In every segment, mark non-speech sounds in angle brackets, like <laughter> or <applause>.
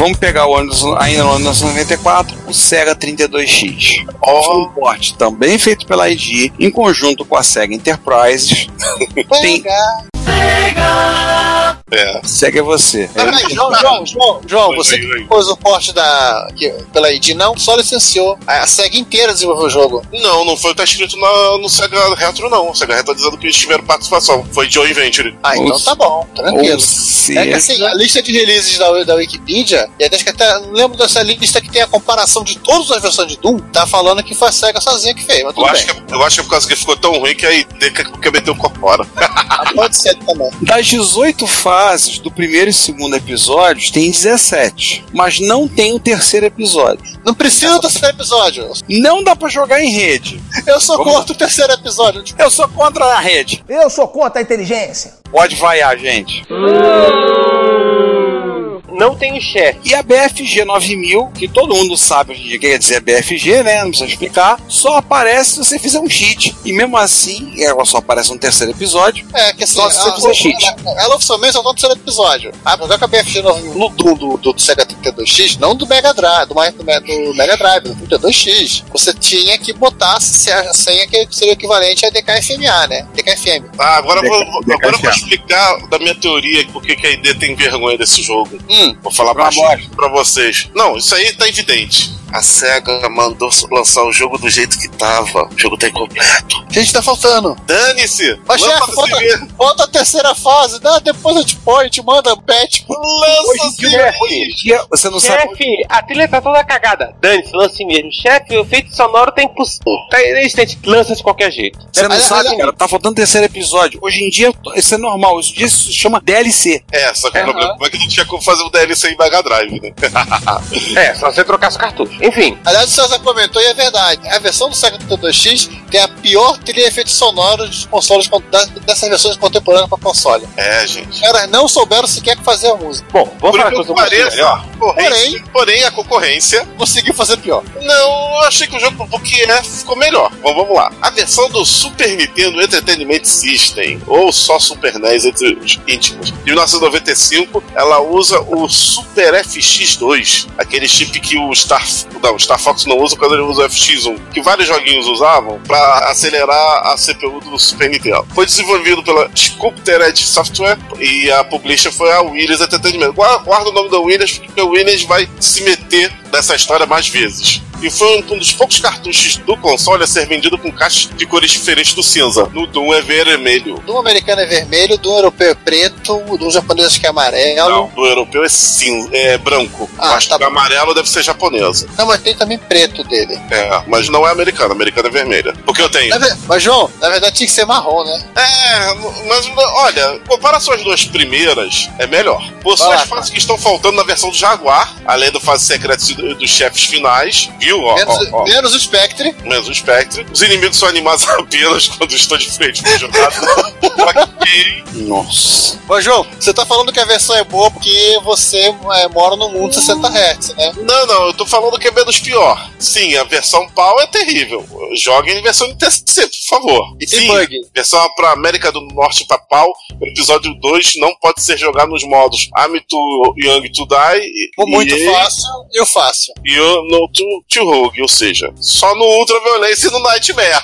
Vamos pegar o ano ainda no ano 1994, o Sega 32X. Oh. Foi um porte também feito pela ID, em conjunto com a Sega Enterprises. Tem... Sega! É. Segue você. Mas, mas, João, João, João, João, você que pôs o porte da, que, pela ID, não só licenciou. A SEGA inteira desenvolveu o jogo. Não, não foi o que tá escrito na, no Sega Retro, não. O Sega Retro tá dizendo que eles tiveram participação. Foi Joe Venture. Ah, então tá bom, tranquilo. É que assim, a lista de releases da, da Wikipedia, e acho que até lembro dessa lista que tem a comparação de todas as versões de Doom, tá falando que foi a SEGA sozinha que fez. Mas eu, acho que, é, eu acho que é por causa que ficou tão ruim que aí quer meter o corpo fora. Ah, pode ser também. Das 18 fases do primeiro e segundo episódios, tem 17. Mas não tem o terceiro episódio. Não precisa do terceiro episódio. Não dá para jogar em rede. Eu sou Vamos... contra o terceiro episódio. Eu sou contra a rede. Eu sou contra a inteligência. Pode vaiar, gente. Não tem o chefe. E a BFG 9000, que todo mundo sabe o que quer dizer BFG, né? Não precisa explicar. Só aparece se você fizer um cheat. E mesmo assim, ela só aparece no terceiro episódio. É, que assim, só se você fizer cheat. Ela oficialmente só tá no terceiro episódio. Ah, mas com a BFG 9000 no do, do, do Sega 32X, não do Mega Drive, do, do, do Mega Drive, do 32X. Você tinha que botar a senha que seria o equivalente a DKFMA, né? DKFM. Ah, agora, DK, vou, agora eu vou explicar da minha teoria porque que a ID tem vergonha desse jogo. Hum. Vou falar baixo pra vocês. Não, isso aí tá evidente a SEGA mandou lançar o jogo do jeito que tava. O jogo tá incompleto. Gente, tá faltando. Dane-se! Mas, chefe, falta, falta a terceira fase. Dá, depois eu te põe, te manda patch. Lança assim, Você não chefe, sabe. Chefe, a trilha tá toda cagada. Dane-se, lance mesmo. Chefe, o efeito sonoro tá impossível. Tá inexistente. Lança de qualquer jeito. Você não sabe, cara. Tá faltando terceiro episódio. Hoje em dia, isso é normal. Isso dia se chama DLC. É, só que uhum. o problema é que a gente tinha como fazer um DLC em Mega Drive, né? <laughs> é, só você trocar os cartuchos. Enfim. Aliás, o César comentou e é verdade. A versão do Sega 32X tem a pior trilha de efeitos sonoros dos consoles dessas versões contemporâneas para console. É, gente. Os caras não souberam sequer fazer a música. Bom, vamos falar coisa pareça, porém, porém, a concorrência conseguiu fazer pior. Não, eu achei que o jogo do que é ficou melhor. Bom, vamos lá. A versão do Super Nintendo Entertainment System, ou só Super NES entre os íntimos, de 1995, ela usa o Super FX2, aquele chip que o Star, não, Star Fox não usa quando ele usa o FX1, que vários joguinhos usavam para acelerar a CPU do Super Nintendo. Foi desenvolvido pela Sculptor Edge Software e a publisher foi a Williams Entertainment. Guarda o nome da Williams porque a Williams vai se meter nessa história mais vezes e foi um dos poucos cartuchos do console a ser vendido com caixas de cores diferentes do cinza. No Doom é vermelho. Do americano é vermelho, do europeu é preto, do japonês acho que é amarelo. Não, do europeu é cinza, é branco. Ah, acho tá que o amarelo deve ser japonesa. Não, mas tem também preto dele. É, mas não é americano, americano é vermelha. Porque eu tenho. Mas, João, na verdade tinha que ser marrom, né? É, mas olha, comparação as duas primeiras, é melhor. Possui as fases que estão faltando na versão do Jaguar, além do fase secreta dos chefes finais, Ó, menos, ó, ó. menos o Spectre. Menos o Spectre. Os inimigos são animados <laughs> apenas quando estão de frente pro jogador. <laughs> Nossa. Ô, João, você tá falando que a versão é boa porque você é, mora no mundo 60 Hz, né? Não, não, eu tô falando que é menos pior. Sim, a versão PAL é terrível. Joguem em versão TC, por favor. E Sim, bug. Versão pra América do Norte pra PAL, episódio 2 não pode ser jogado nos modos Ami to Young to Die. O muito e fácil e o fácil. E o no to, to Rogue, ou seja, só no Ultra Violência e no Nightmare.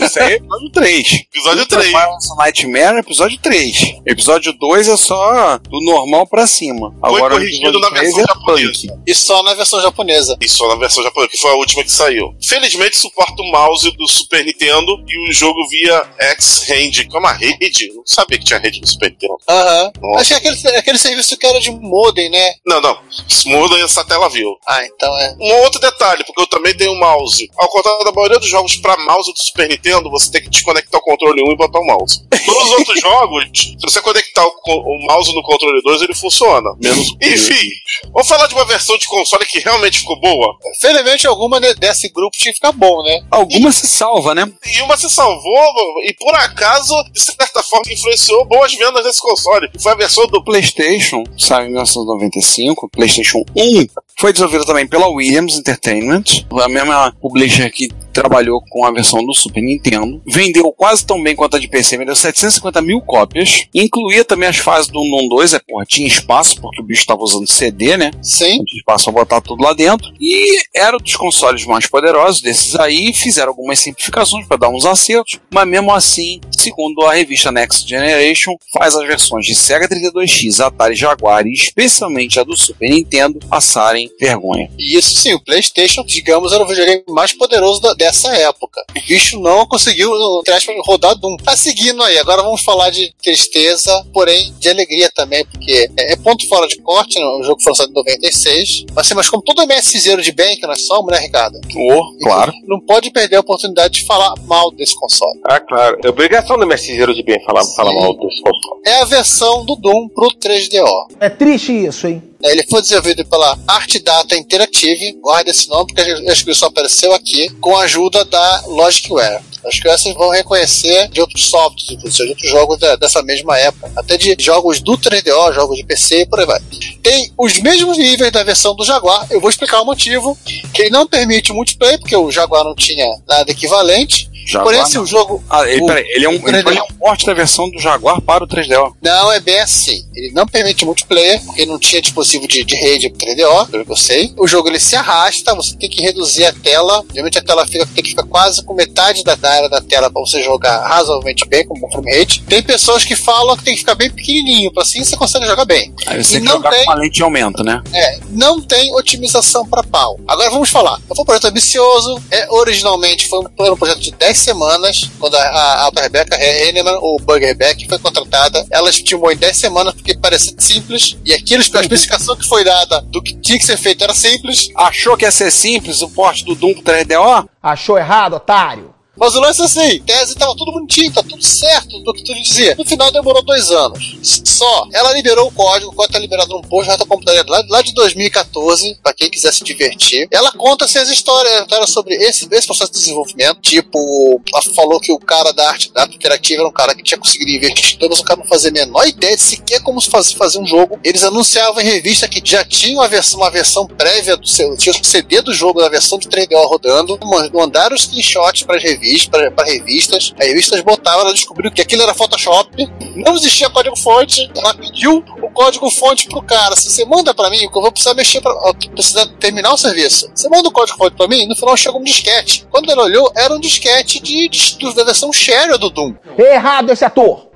Isso aí é episódio 3. Episódio 3. Violence Nightmare é episódio 3. Episódio 2 é só do normal pra cima. Foi Agora o corrigido episódio na 3 versão é japonesa. punk. E só na versão japonesa. E só na versão japonesa, que foi a última que saiu. Felizmente suporta o mouse do Super Nintendo e o jogo via X-Hand, que é uma rede. Não sabia que tinha rede no Super Nintendo. Aham. Nossa. Achei aquele, aquele serviço que era de modem, né? Não, não. Muda essa tela viu. Ah, então é. Um outro detalhe, porque eu também tenho um mouse. Ao contrário da maioria dos jogos para mouse do Super Nintendo, você tem que desconectar o controle 1 e botar o mouse. Todos os outros <laughs> jogos, se você conectar o, o mouse no controle 2, ele funciona. Menos o Enfim, vamos falar de uma versão de console que realmente ficou boa. Felizmente alguma de- desse grupo tinha que ficar bom, né? Alguma se salva, né? E uma se salvou, e por acaso, de certa forma, influenciou boas vendas desse console. Foi a versão do PlayStation, saiu em 1995, PlayStation 1, foi desenvolvido também pela Williams Entertainment, a mesma publisher que trabalhou com a versão do Super Nintendo. Vendeu quase tão bem quanto a de PC, vendeu 750 mil cópias. Incluía também as fases do 1 2, é, porra, tinha espaço, porque o bicho estava usando CD, né? Sim. Tinha espaço para botar tudo lá dentro. E era um dos consoles mais poderosos desses aí. Fizeram algumas simplificações para dar uns acertos, mas mesmo assim, segundo a revista Next Generation, faz as versões de Sega 32X, Atari Jaguar e especialmente a do Super Nintendo passarem vergonha. E isso sim, o PlayStation, digamos, era o videogame mais poderoso da- dessa época. O bicho não conseguiu, entre aspas, rodar Doom. Tá seguindo aí, agora vamos falar de tristeza, porém de alegria também, porque é, é ponto fora de corte, né? o jogo foi lançado em 96. Mas, assim, mas como todo MSZero de bem que nós somos, né, Ricardo? Oh, claro. Não pode perder a oportunidade de falar mal desse console. Ah, claro. É obrigação do mestre Zero de bem falar, falar mal desse console. É a versão do Doom pro 3DO. É triste isso, hein? Ele foi desenvolvido pela Art Data Interactive, guarda esse nome porque a descrição apareceu aqui, com a ajuda da Logicware. Acho que vocês vão reconhecer de outros softwares, inclusive de outros jogos dessa mesma época. Até de jogos do 3DO, jogos de PC e por aí vai. Tem os mesmos níveis da versão do Jaguar. Eu vou explicar o motivo. Que ele não permite multiplayer, porque o Jaguar não tinha nada equivalente. Jaguar, Porém, se o jogo. Ah, ele, o- peraí, ele é um, ele 3DO. foi um porte da versão do Jaguar para o 3DO. Não é bem assim. Ele não permite multiplayer, porque não tinha dispositivo de, de rede pro 3DO, pelo que eu sei. O jogo ele se arrasta, você tem que reduzir a tela. Geralmente a tela fica, tem que ficar quase com metade da, da área da tela para você jogar razoavelmente bem, com bom frame rate. Tem pessoas que falam que tem que ficar bem pequenininho, para assim você consegue jogar bem. Aí você E tem que não jogar tem- com a lente de aumento, né? É, não tem otimização para pau. Agora vamos falar. Foi um projeto ambicioso. É, originalmente foi um, foi um projeto de 10 semanas. Quando a, a, a Rebecca Henneman, ou Bug Rebecca, foi contratada, ela estimou em 10 semanas porque parecia simples. E aquilo, a especificação que foi dada do que tinha que ser feito era simples. Achou que ia ser simples o porte do Doom pro 3DO? Achou errado, otário? Mas o lance é assim, tese tava tudo bonitinho, tá tudo certo do que tu dizia. No final demorou dois anos. Só. Ela liberou o código, o código tá liberado num post já tá computador lá, lá de 2014, pra quem quiser se divertir. Ela conta assim, as histórias, histórias sobre esse, esse processo de desenvolvimento. Tipo, ela falou que o cara da arte, da arte interativa era um cara que tinha conseguido investir, mas o cara não fazia a menor ideia de sequer como se faz, fazer um jogo. Eles anunciavam em revista que já tinha uma versão, uma versão prévia do seu, tinha o CD do jogo, da versão de 3DO rodando, mandaram os screenshots para revistas, para revistas. As revistas botavam, ela descobriu que aquilo era Photoshop, não existia código fonte. Ela pediu o código fonte pro cara. Se você manda para mim, que eu vou precisar mexer para precisar terminar o serviço. Você manda o código fonte para mim, no final chega um disquete. Quando ela olhou, era um disquete de, de, da versão Share do Doom. Errado esse ator.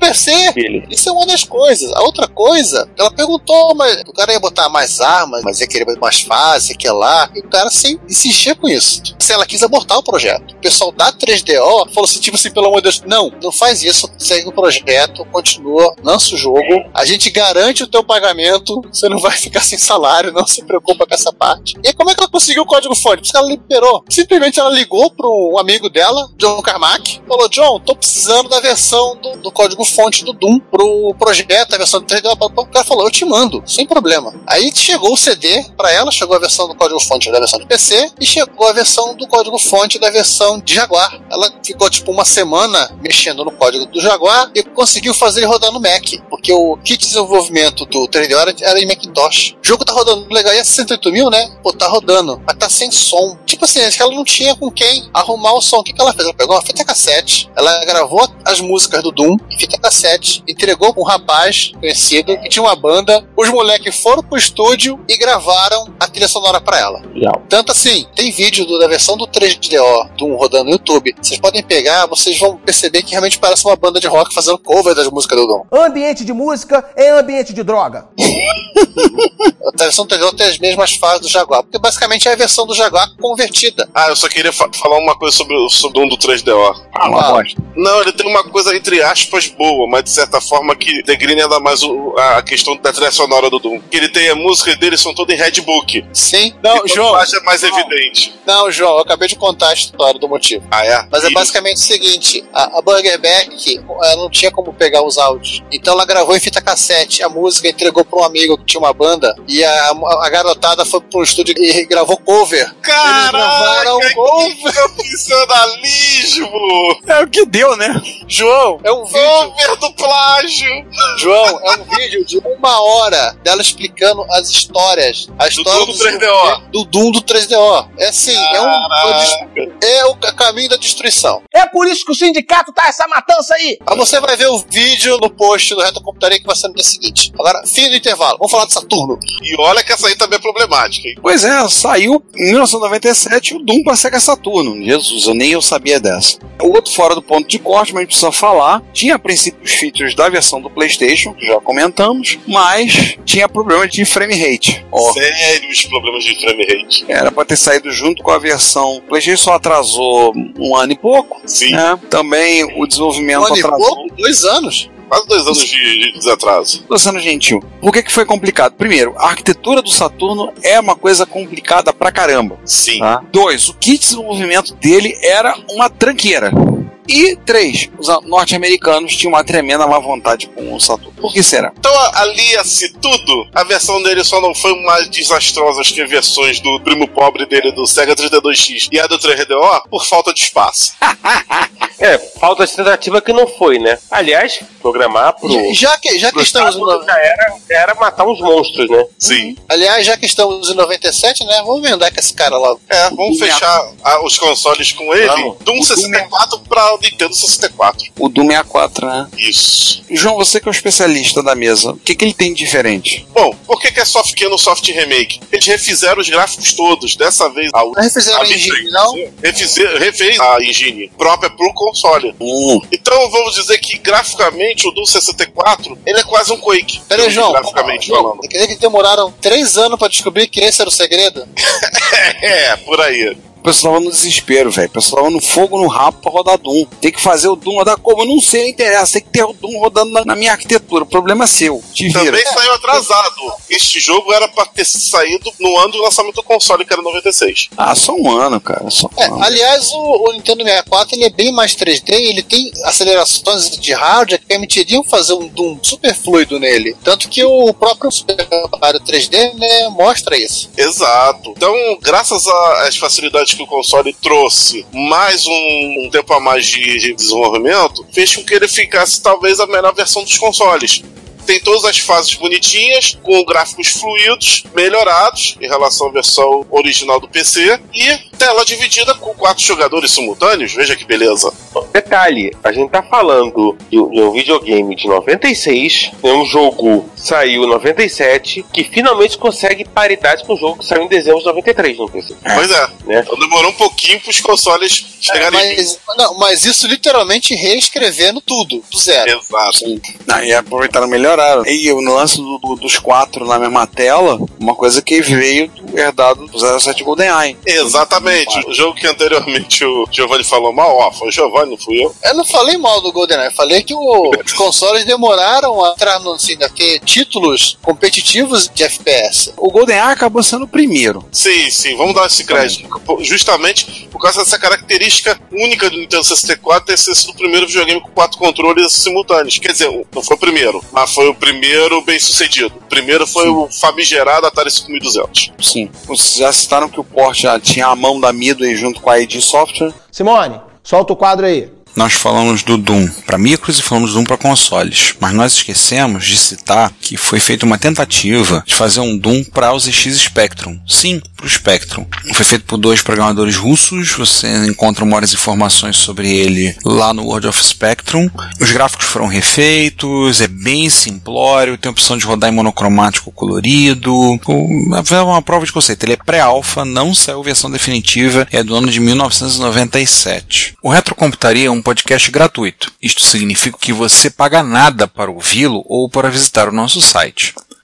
PC. Isso é uma das coisas. A outra coisa, ela perguntou, mas o cara ia botar mais armas, mas ia querer mais fase, que lá. E o cara sem insistia com isso. Se ela quis abortar o projeto. O pessoal da 3DO falou assim, tipo assim, pelo amor de Deus, não, não faz isso, segue o projeto, continua, lança o jogo, a gente garante o teu pagamento, você não vai ficar sem salário, não se preocupa com essa parte. E como é que ela conseguiu o código fonte? Porque ela liberou. Simplesmente ela ligou para um amigo dela, John Carmack, falou: John, tô precisando da versão do, do código fonte do Doom pro projeto, a versão do 3D. O cara falou: eu te mando, sem problema. Aí chegou o CD para ela, chegou a versão do código fonte da versão de PC e chegou a versão do código fonte da versão de Jaguar. Ela ficou tipo uma semana mexendo no código do Jaguar e conseguiu fazer ele rodar no Mac, porque o kit de desenvolvimento do 3D era, era em Macintosh. O jogo tá rodando legal, e é 68 mil, né? Pô, tá rodando, mas tá sem som. Tipo, assim, acho que ela não tinha com quem arrumar o som. O que, que ela fez? Ela pegou uma fita cassete, ela gravou as músicas do Doom em fita cassete, entregou pra um rapaz conhecido que tinha uma banda. Os moleques foram pro estúdio e gravaram a trilha sonora pra ela. Legal. Tanto assim, tem vídeo do- da versão do 3DO Doom rodando no YouTube. Vocês podem pegar, vocês vão perceber que realmente parece uma banda de rock fazendo cover das músicas do Doom. Ambiente de música é ambiente de droga. <laughs> A versão 3DO tem as mesmas fases do Jaguar, porque basicamente é a versão do Jaguar convertida. Ah, eu só queria fa- falar uma coisa sobre, o- sobre um do 3DO. Uma Ah, bosta. Não, ele tem uma coisa entre aspas boa, mas de certa forma que degrina ainda mais o- a a questão da trilha sonora do Doom. Que ele tem a música dele são todas em Redbook. Sim. Não, Não, João. É mais evidente. Não, João, eu acabei de contar a história do motivo. Ah, é? Mas é basicamente o seguinte: a, a Burger Back ela não tinha como pegar os áudios. Então ela gravou em fita cassete a música, entregou pra um amigo que tinha uma banda. E a, a garotada foi pro estúdio e gravou cover. Caraca, gravaram que cover. profissionalismo! É o que deu, né? João, é um vídeo. Cover do plágio! João, é um vídeo de uma hora dela explicando as histórias. A história Doom do 3DO. Do Doom do 3DO. É assim, é um. É o caminho da destruição. É por isso que o sindicato tá essa matança aí. Aí você vai ver o vídeo no post do Reto Computaria que vai ser no dia seguinte. Agora, fim do intervalo. Vamos falar de Saturno. E olha que essa aí também é problemática, hein? Pois é, saiu em 1997 o Doom pra Sega Saturno. Jesus, eu nem eu sabia dessa. O outro fora do ponto de corte, mas a gente precisa falar, tinha a princípio os features da versão do PlayStation, que já comentamos, mas tinha problema de frame rate. Ó, Sérios problemas de frame rate. era pra ter saído junto com a versão. O PlayStation só atrasou um ano e pouco. Sim, né? Também o desenvolvimento Um ano e atrasou. pouco? Dois anos. Quase dois anos de, de desatraso. Tô sendo gentil. Por que, que foi complicado? Primeiro, a arquitetura do Saturno é uma coisa complicada pra caramba. Sim. Tá? Dois, o kit de desenvolvimento dele era uma tranqueira. E três, os a- norte-americanos tinham uma tremenda má vontade com o Saturno. Por que será? Então, a- alia-se tudo. A versão dele só não foi mais desastrosa que as versões do primo pobre dele do Sega 32X e a do 3DO por falta de espaço. <laughs> É, falta de tentativa que não foi, né? Aliás, programar pro. Já que, já que pro estamos no, já era, era matar uns monstros, né? Sim. aliás, já que estamos em 97, né? Vamos vendar com esse cara logo. É, vamos fechar ah, os consoles com ele. Vamos. Doom 64 pra Nintendo 64. O Doom 64, né? Isso. João, você que é o especialista da mesa, o que, que ele tem de diferente? Bom, por que, que é soft que no soft remake? Eles refizeram os gráficos todos. Dessa vez, a, Não refizeram a engine, não? Refize- refez a engine própria pro console. Hum, Então vamos dizer que graficamente o Doom 64 ele é quase um Quake. Pera aí, João. Graficamente João, falando. quer dizer que demoraram três anos pra descobrir que esse era o segredo? <laughs> É, por aí. O pessoal tava no desespero, velho. O pessoal tava no fogo no rabo pra rodar Doom. Tem que fazer o Doom rodar como? Eu não sei, não interessa. Tem que ter o Doom rodando na, na minha arquitetura. O problema é seu. Te vira. Também saiu atrasado. Este jogo era pra ter saído no ano do lançamento do console, que era 96. Ah, só um ano, cara. Só um É, ano. aliás, o, o Nintendo 64 ele é bem mais 3D, ele tem acelerações de hardware que permitiriam fazer um Doom super fluido nele. Tanto que o próprio Super Mario 3D né, mostra isso. Exato. Então, graças às facilidades que o console trouxe, mais um, um tempo a mais de, de desenvolvimento, fez com que ele ficasse talvez a melhor versão dos consoles. Tem todas as fases bonitinhas, com gráficos fluidos, melhorados em relação à versão original do PC, e tela dividida com quatro jogadores simultâneos. Veja que beleza. Detalhe, a gente tá falando de, um- de videogame de 96, é um jogo que saiu em 97, que finalmente consegue paridade com o jogo que saiu em dezembro de 93 no PC. Pois é. Né? Então demorou um pouquinho para os consoles chegarem. Mas, não, mas isso literalmente reescrevendo tudo, do zero. Exato. Ah, e aproveitaram e E no lance do- do- dos quatro na mesma tela, uma coisa que veio do herdado do 07 GoldenEye. Exatamente. O jogo que anteriormente o Giovanni falou mal, ó, foi o Giovanni, não fui eu. Eu não falei mal do GoldenEye, eu falei que o- <laughs> os consoles demoraram a entrar no, assim, a ter títulos competitivos de FPS. O GoldenEye acabou sendo o primeiro. Sim, sim, vamos dar esse crédito. Justamente por causa dessa característica única do Nintendo 64 ter sido o primeiro videogame com quatro controles simultâneos. Quer dizer, não foi o primeiro, mas foi o primeiro bem sucedido. O primeiro foi o famigerado Atari 5200. Sim. Vocês já citaram que o port já tinha a mão da Midway junto com a ID Software. Simone, solta o quadro aí. Nós falamos do Doom para micros e falamos do Doom para consoles, mas nós esquecemos de citar que foi feita uma tentativa de fazer um Doom para os ZX Spectrum. Sim, para o Spectrum. Foi feito por dois programadores russos, você encontra maiores informações sobre ele lá no World of Spectrum. Os gráficos foram refeitos, é bem simplório, tem a opção de rodar em monocromático colorido. É uma prova de conceito. Ele é pré-alpha, não saiu versão definitiva, é do ano de 1997. O Retrocomputaria é um podcast gratuito. Isto significa que você paga nada para ouvi-lo ou para visitar o nosso site.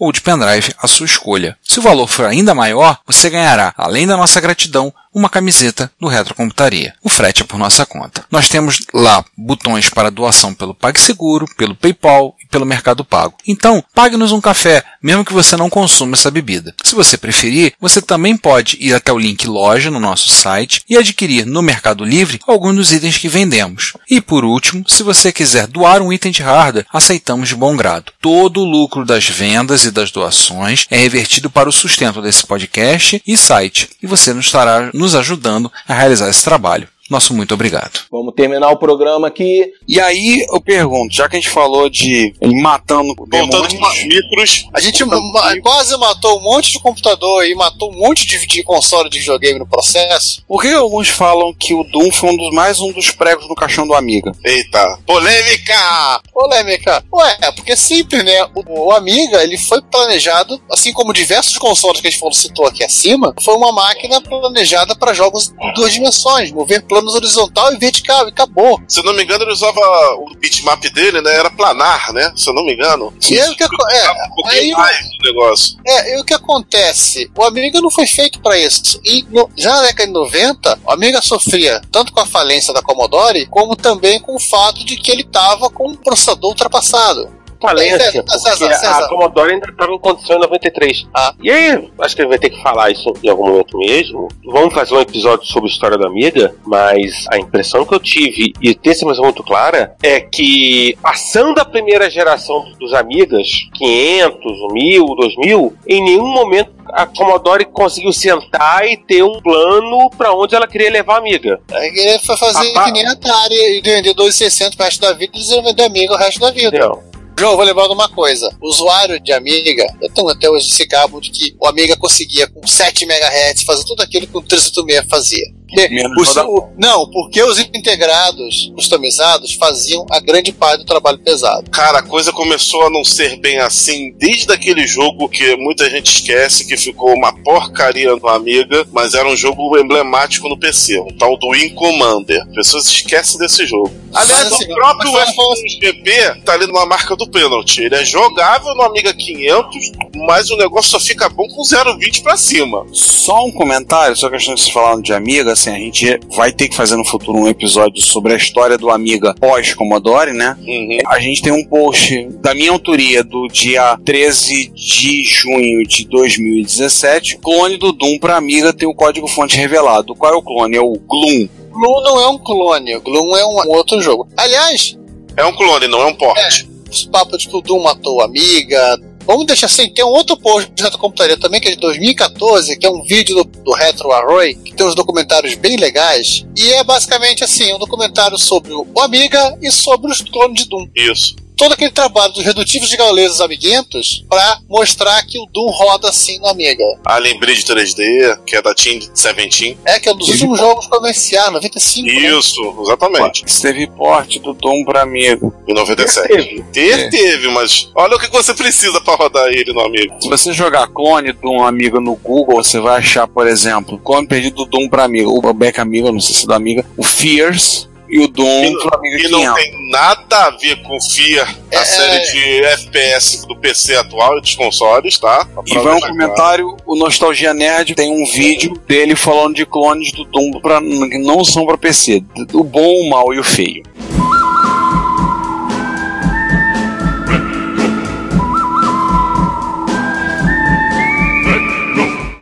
ou de pendrive à sua escolha. Se o valor for ainda maior, você ganhará, além da nossa gratidão, uma camiseta do Retrocomputaria. O frete é por nossa conta. Nós temos lá botões para doação pelo PagSeguro, pelo PayPal pelo Mercado Pago. Então, pague-nos um café, mesmo que você não consuma essa bebida. Se você preferir, você também pode ir até o link loja no nosso site e adquirir no Mercado Livre alguns dos itens que vendemos. E por último, se você quiser doar um item de hardware, aceitamos de bom grado. Todo o lucro das vendas e das doações é revertido para o sustento desse podcast e site, e você nos estará nos ajudando a realizar esse trabalho. Nosso muito obrigado. Vamos terminar o programa aqui. E aí eu pergunto, já que a gente falou de matando Voltando demônios, micros, A gente ma- quase matou um monte de computador e matou um monte de, de console de videogame no processo. por que alguns falam que o Doom foi um dos, mais um dos pregos no caixão do Amiga? eita, polêmica! Polêmica. Ué, é porque simples, né? O, o Amiga, ele foi planejado, assim como diversos consoles que a gente falou, citou aqui acima, foi uma máquina planejada para jogos em duas dimensões, mover planos horizontal e vertical, e acabou. Se eu não me engano, ele usava o bitmap dele, né? Era planar, né? Se eu não me engano. E aí o que, é, Um aí o- mais do negócio. É, e o que acontece? O Amiga não foi feito para isso. E no- já na década de 90, o Amiga sofria tanto com a falência da Commodore, como também com o fato de que ele estava com um processador ultrapassado. Falência, César, porque César, a Commodore ainda estava em condição em 93. Ah. E aí, acho que ele vai ter que falar isso em algum momento mesmo. Vamos fazer um episódio sobre a história da Amiga, mas a impressão que eu tive, e tem essa impressão muito clara, é que passando a primeira geração dos Amigas, 500, 1000, 2000, em nenhum momento a Commodore conseguiu sentar e ter um plano para onde ela queria levar a Amiga. Aí ele foi fazer Rapaz. que nem a Atari e vender 2,60 pro resto da vida e eles iam vender Amiga o resto da vida. Entendeu? João, vou lembrar de uma coisa. O usuário de Amiga, eu tenho até hoje esse cabo de que o Amiga conseguia com 7 MHz fazer tudo aquilo que o 386 fazia. Porque os- o- não, porque os integrados customizados faziam a grande parte do trabalho pesado. Cara, a coisa começou a não ser bem assim desde aquele jogo que muita gente esquece que ficou uma porcaria no Amiga, mas era um jogo emblemático no PC, o tal do Wing Commander. As pessoas esquecem desse jogo. Aliás, Mas assim, o próprio FGP tá ali numa marca do pênalti. Ele é jogável no Amiga 500, mas o negócio só fica bom com 0,20 pra cima. Só um comentário, só questão de se falando de Amiga, assim, a gente vai ter que fazer no futuro um episódio sobre a história do Amiga pós-Commodore, né? Uhum. A gente tem um post da minha autoria do dia 13 de junho de 2017. Clone do Doom para Amiga tem o código fonte revelado. Qual é o clone? É o Gloom. Gloom não é um clone, o Gloom é um, outro jogo. Aliás, É um clone, não é um port. os papos de que o Doom matou a amiga. Vamos deixar assim, tem um outro post de retrocomputaria também, que é de 2014, que é um vídeo do, do Retro Array, que tem uns documentários bem legais. E é basicamente assim, um documentário sobre o Amiga e sobre os clones de Doom. Isso. Todo aquele trabalho dos redutivos de gauleses amiguentos para mostrar que o Doom roda assim no Amiga. Alien Bridge 3D, que é da Team 17. É que é um dos últimos jogos comerciais, 95. né? Isso, exatamente. Teve porte do Doom para Amiga. Em 97. Teve. Ter, É. teve, mas olha o que você precisa pra rodar ele no amigo. Se você jogar clone do um amigo no Google, você vai achar, por exemplo, clone perdido do Doom para Amiga, o Back Amiga, não sei se é do Amiga, o Fierce e o Doom e, é e não tem nada a ver com FIA, é... a série é. de FPS do PC atual e dos consoles, tá? E vai um comentário, o Nostalgia Nerd tem um vídeo dele falando de clones do Doom pra, que não são para PC, o bom, o mal e o feio.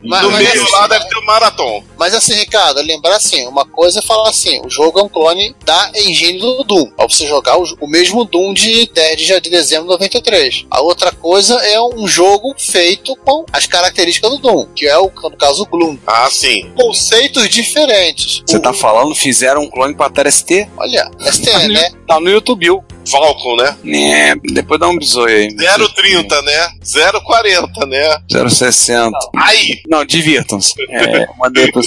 Do mas meio lá deve ter o um Marathon mas assim, Ricardo, lembrar assim, uma coisa é falar assim, o jogo é um clone da engine do Doom. Pra você jogar o, o mesmo Doom de 10 de de dezembro de 93. A outra coisa é um jogo feito com as características do Doom, que é o, no caso, o Gloom. Ah, sim. Conceitos diferentes. Você O- tá falando, fizeram um clone pra Atari ST? Olha, STN, né? Tá no YouTube. Falcon, né? É, depois dá um bisoio aí. 0,30, né? 0,40, né? 060. Aí! Não, divirtam-se. É, mandei pra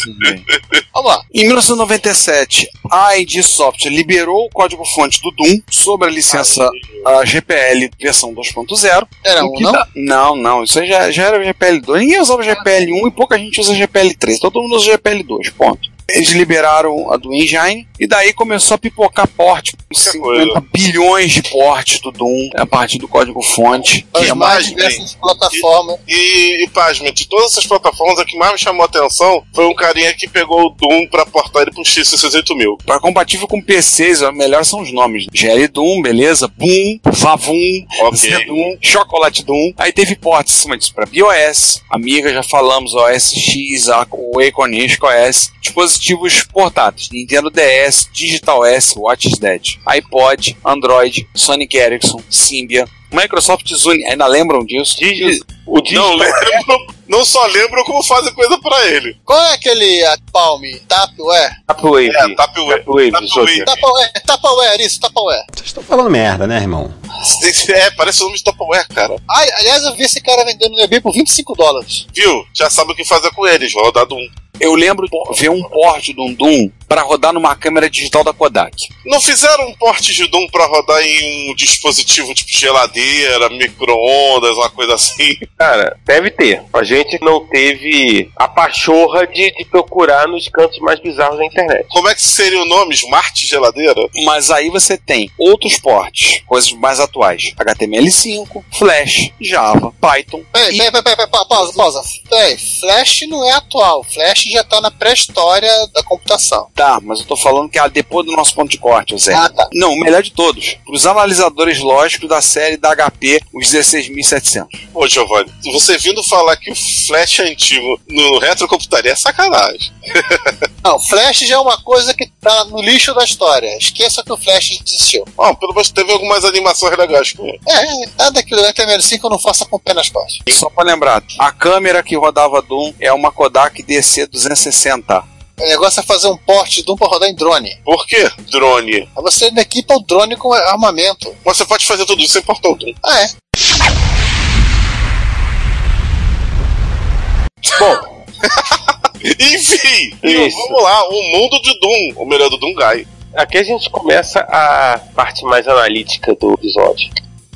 Vamos lá. Em 1997, a ID Software liberou o código-fonte do Doom sobre a licença a GPL versão 2.0. Era um, não? dá- Não, não, isso aí já, já era GPL 2. Ninguém usava GPL 1 e pouca gente usa GPL 3. Todo mundo usa GPL 2, ponto. Eles liberaram a do Engine e daí começou a pipocar porte, 50 bilhões de portes do Doom a partir do código-fonte. As que é mais diversas plataformas. E, e pasme, de todas essas plataformas, a que mais me chamou a atenção foi um carinha que pegou o Doom pra portar ele pro X68000. Para compatível com PCs, o melhor são os nomes. GL Doom, beleza? Boom, Vavum, Ok. Zedum, Chocolate Doom. Aí teve portes em cima disso para BOS, Amiga, já falamos, OS X, a- o Iconic OS, dispositivos portáteis, Nintendo DS, Digital S, Watch Dead, iPod, Android, Sonic Ericsson, Symbian, Microsoft Zune, ainda lembram disso? Digi- o Não <laughs> lembro, não só lembro como fazem coisa pra ele. Qual é aquele a Palm? Tapware? Tapwave. É. Joker. Tapware, Tapware, isso, Tapware. Vocês estão falando merda, né, irmão? <laughs> É, parece o nome de Tupperware, cara. Ah, aliás, eu vi esse cara vendendo no eBay por 25 dólares. Viu? Já sabe o que fazer com eles, vou rodar Doom. Eu lembro de ver um porte do Doom para rodar numa câmera digital da Kodak. Não fizeram um porte de Doom pra rodar em um dispositivo tipo geladeira, micro-ondas, uma coisa assim? <laughs> Cara, deve ter. A gente não teve a pachorra de, de procurar nos cantos mais bizarros da internet. Como é que seria o nome? Smart Geladeira? Mas aí você tem outros portes, coisas mais atuais: HTML5, Flash, Java, Python. Peraí, e- peraí, peraí, peraí, pa- pausa, pausa. Peraí, Flash não é atual. Flash já tá na pré-história da computação. Tá, mas eu tô falando que é depois do nosso ponto de corte, Zé. Ah, tá. Não, o melhor de todos. Os analisadores lógicos da série da HP, os 16700. Pô, Giovanni, você vindo falar que o Flash é antigo no retrocomputaria é sacanagem. <laughs> Não, Flash já é uma coisa que tá no lixo da história. Esqueça que o Flash existiu. Bom, pelo menos teve algumas animações legais com ele. É, nada daquilo HTML5 eu não faça com pé nas costas. Só pra lembrar, a câmera que rodava Doom é uma Kodak DC260. O negócio é fazer um porte de um pra rodar em drone. Por quê? Drone. Você equipa o drone com armamento. Mas você pode fazer tudo isso sem portar o Doom. Ah, é. Bom, <laughs> Enfim, Isso. vamos lá, o mundo de Doom, ou melhor, do Doom Guy. aqui a gente começa a parte mais analítica do episódio.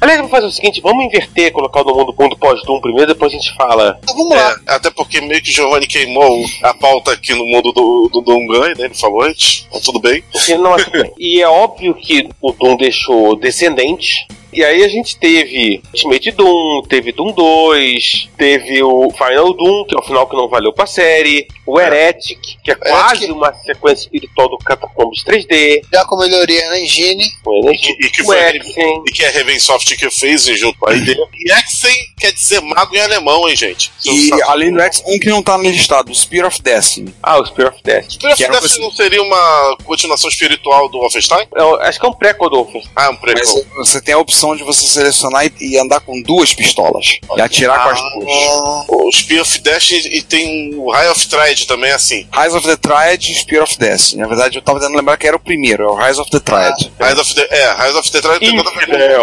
Aliás, vamos fazer o seguinte, vamos inverter, colocar o mundo mundo pós-Doom primeiro, depois a gente fala. Então vamos lá. É, até porque meio que o Giovanni queimou a pauta aqui no mundo do, do Doom Guy, né? Ele falou antes, mas tudo bem. Porque não é tudo bem. E é óbvio que o Doom deixou descendentes. E aí a gente teve Ultimate Doom, teve Doom 2, teve o Final Doom, que é o final que não valeu pra série, o Heretic, que é quase uma sequência espiritual do Catacombs 3D, Já com melhoria na engine. o E que, e que o foi Exen, e que é a Ravensoft que fez junto com a ID. E <clears throat> Exen quer dizer mago em alemão, hein, gente? E sabe. além do X, um que não tá no listado, o Spear of Destiny. ah, o Spear of Death. Spirit que of Death você- não seria uma continuação espiritual do Wolfenstein? Eu acho que é um pré-Codolphin. Ah, um prequel. Mas você tem a opção de você selecionar e, e andar com duas pistolas. E atirar com as duas. O Spear of Death e tem o High of Triad também, assim. Rise of the Triad e Spear of Destiny. Na verdade, eu tava tentando lembrar que era o primeiro, é o Rise of the Triad. Rise of the, é, Rise of the Triad tem nada a ver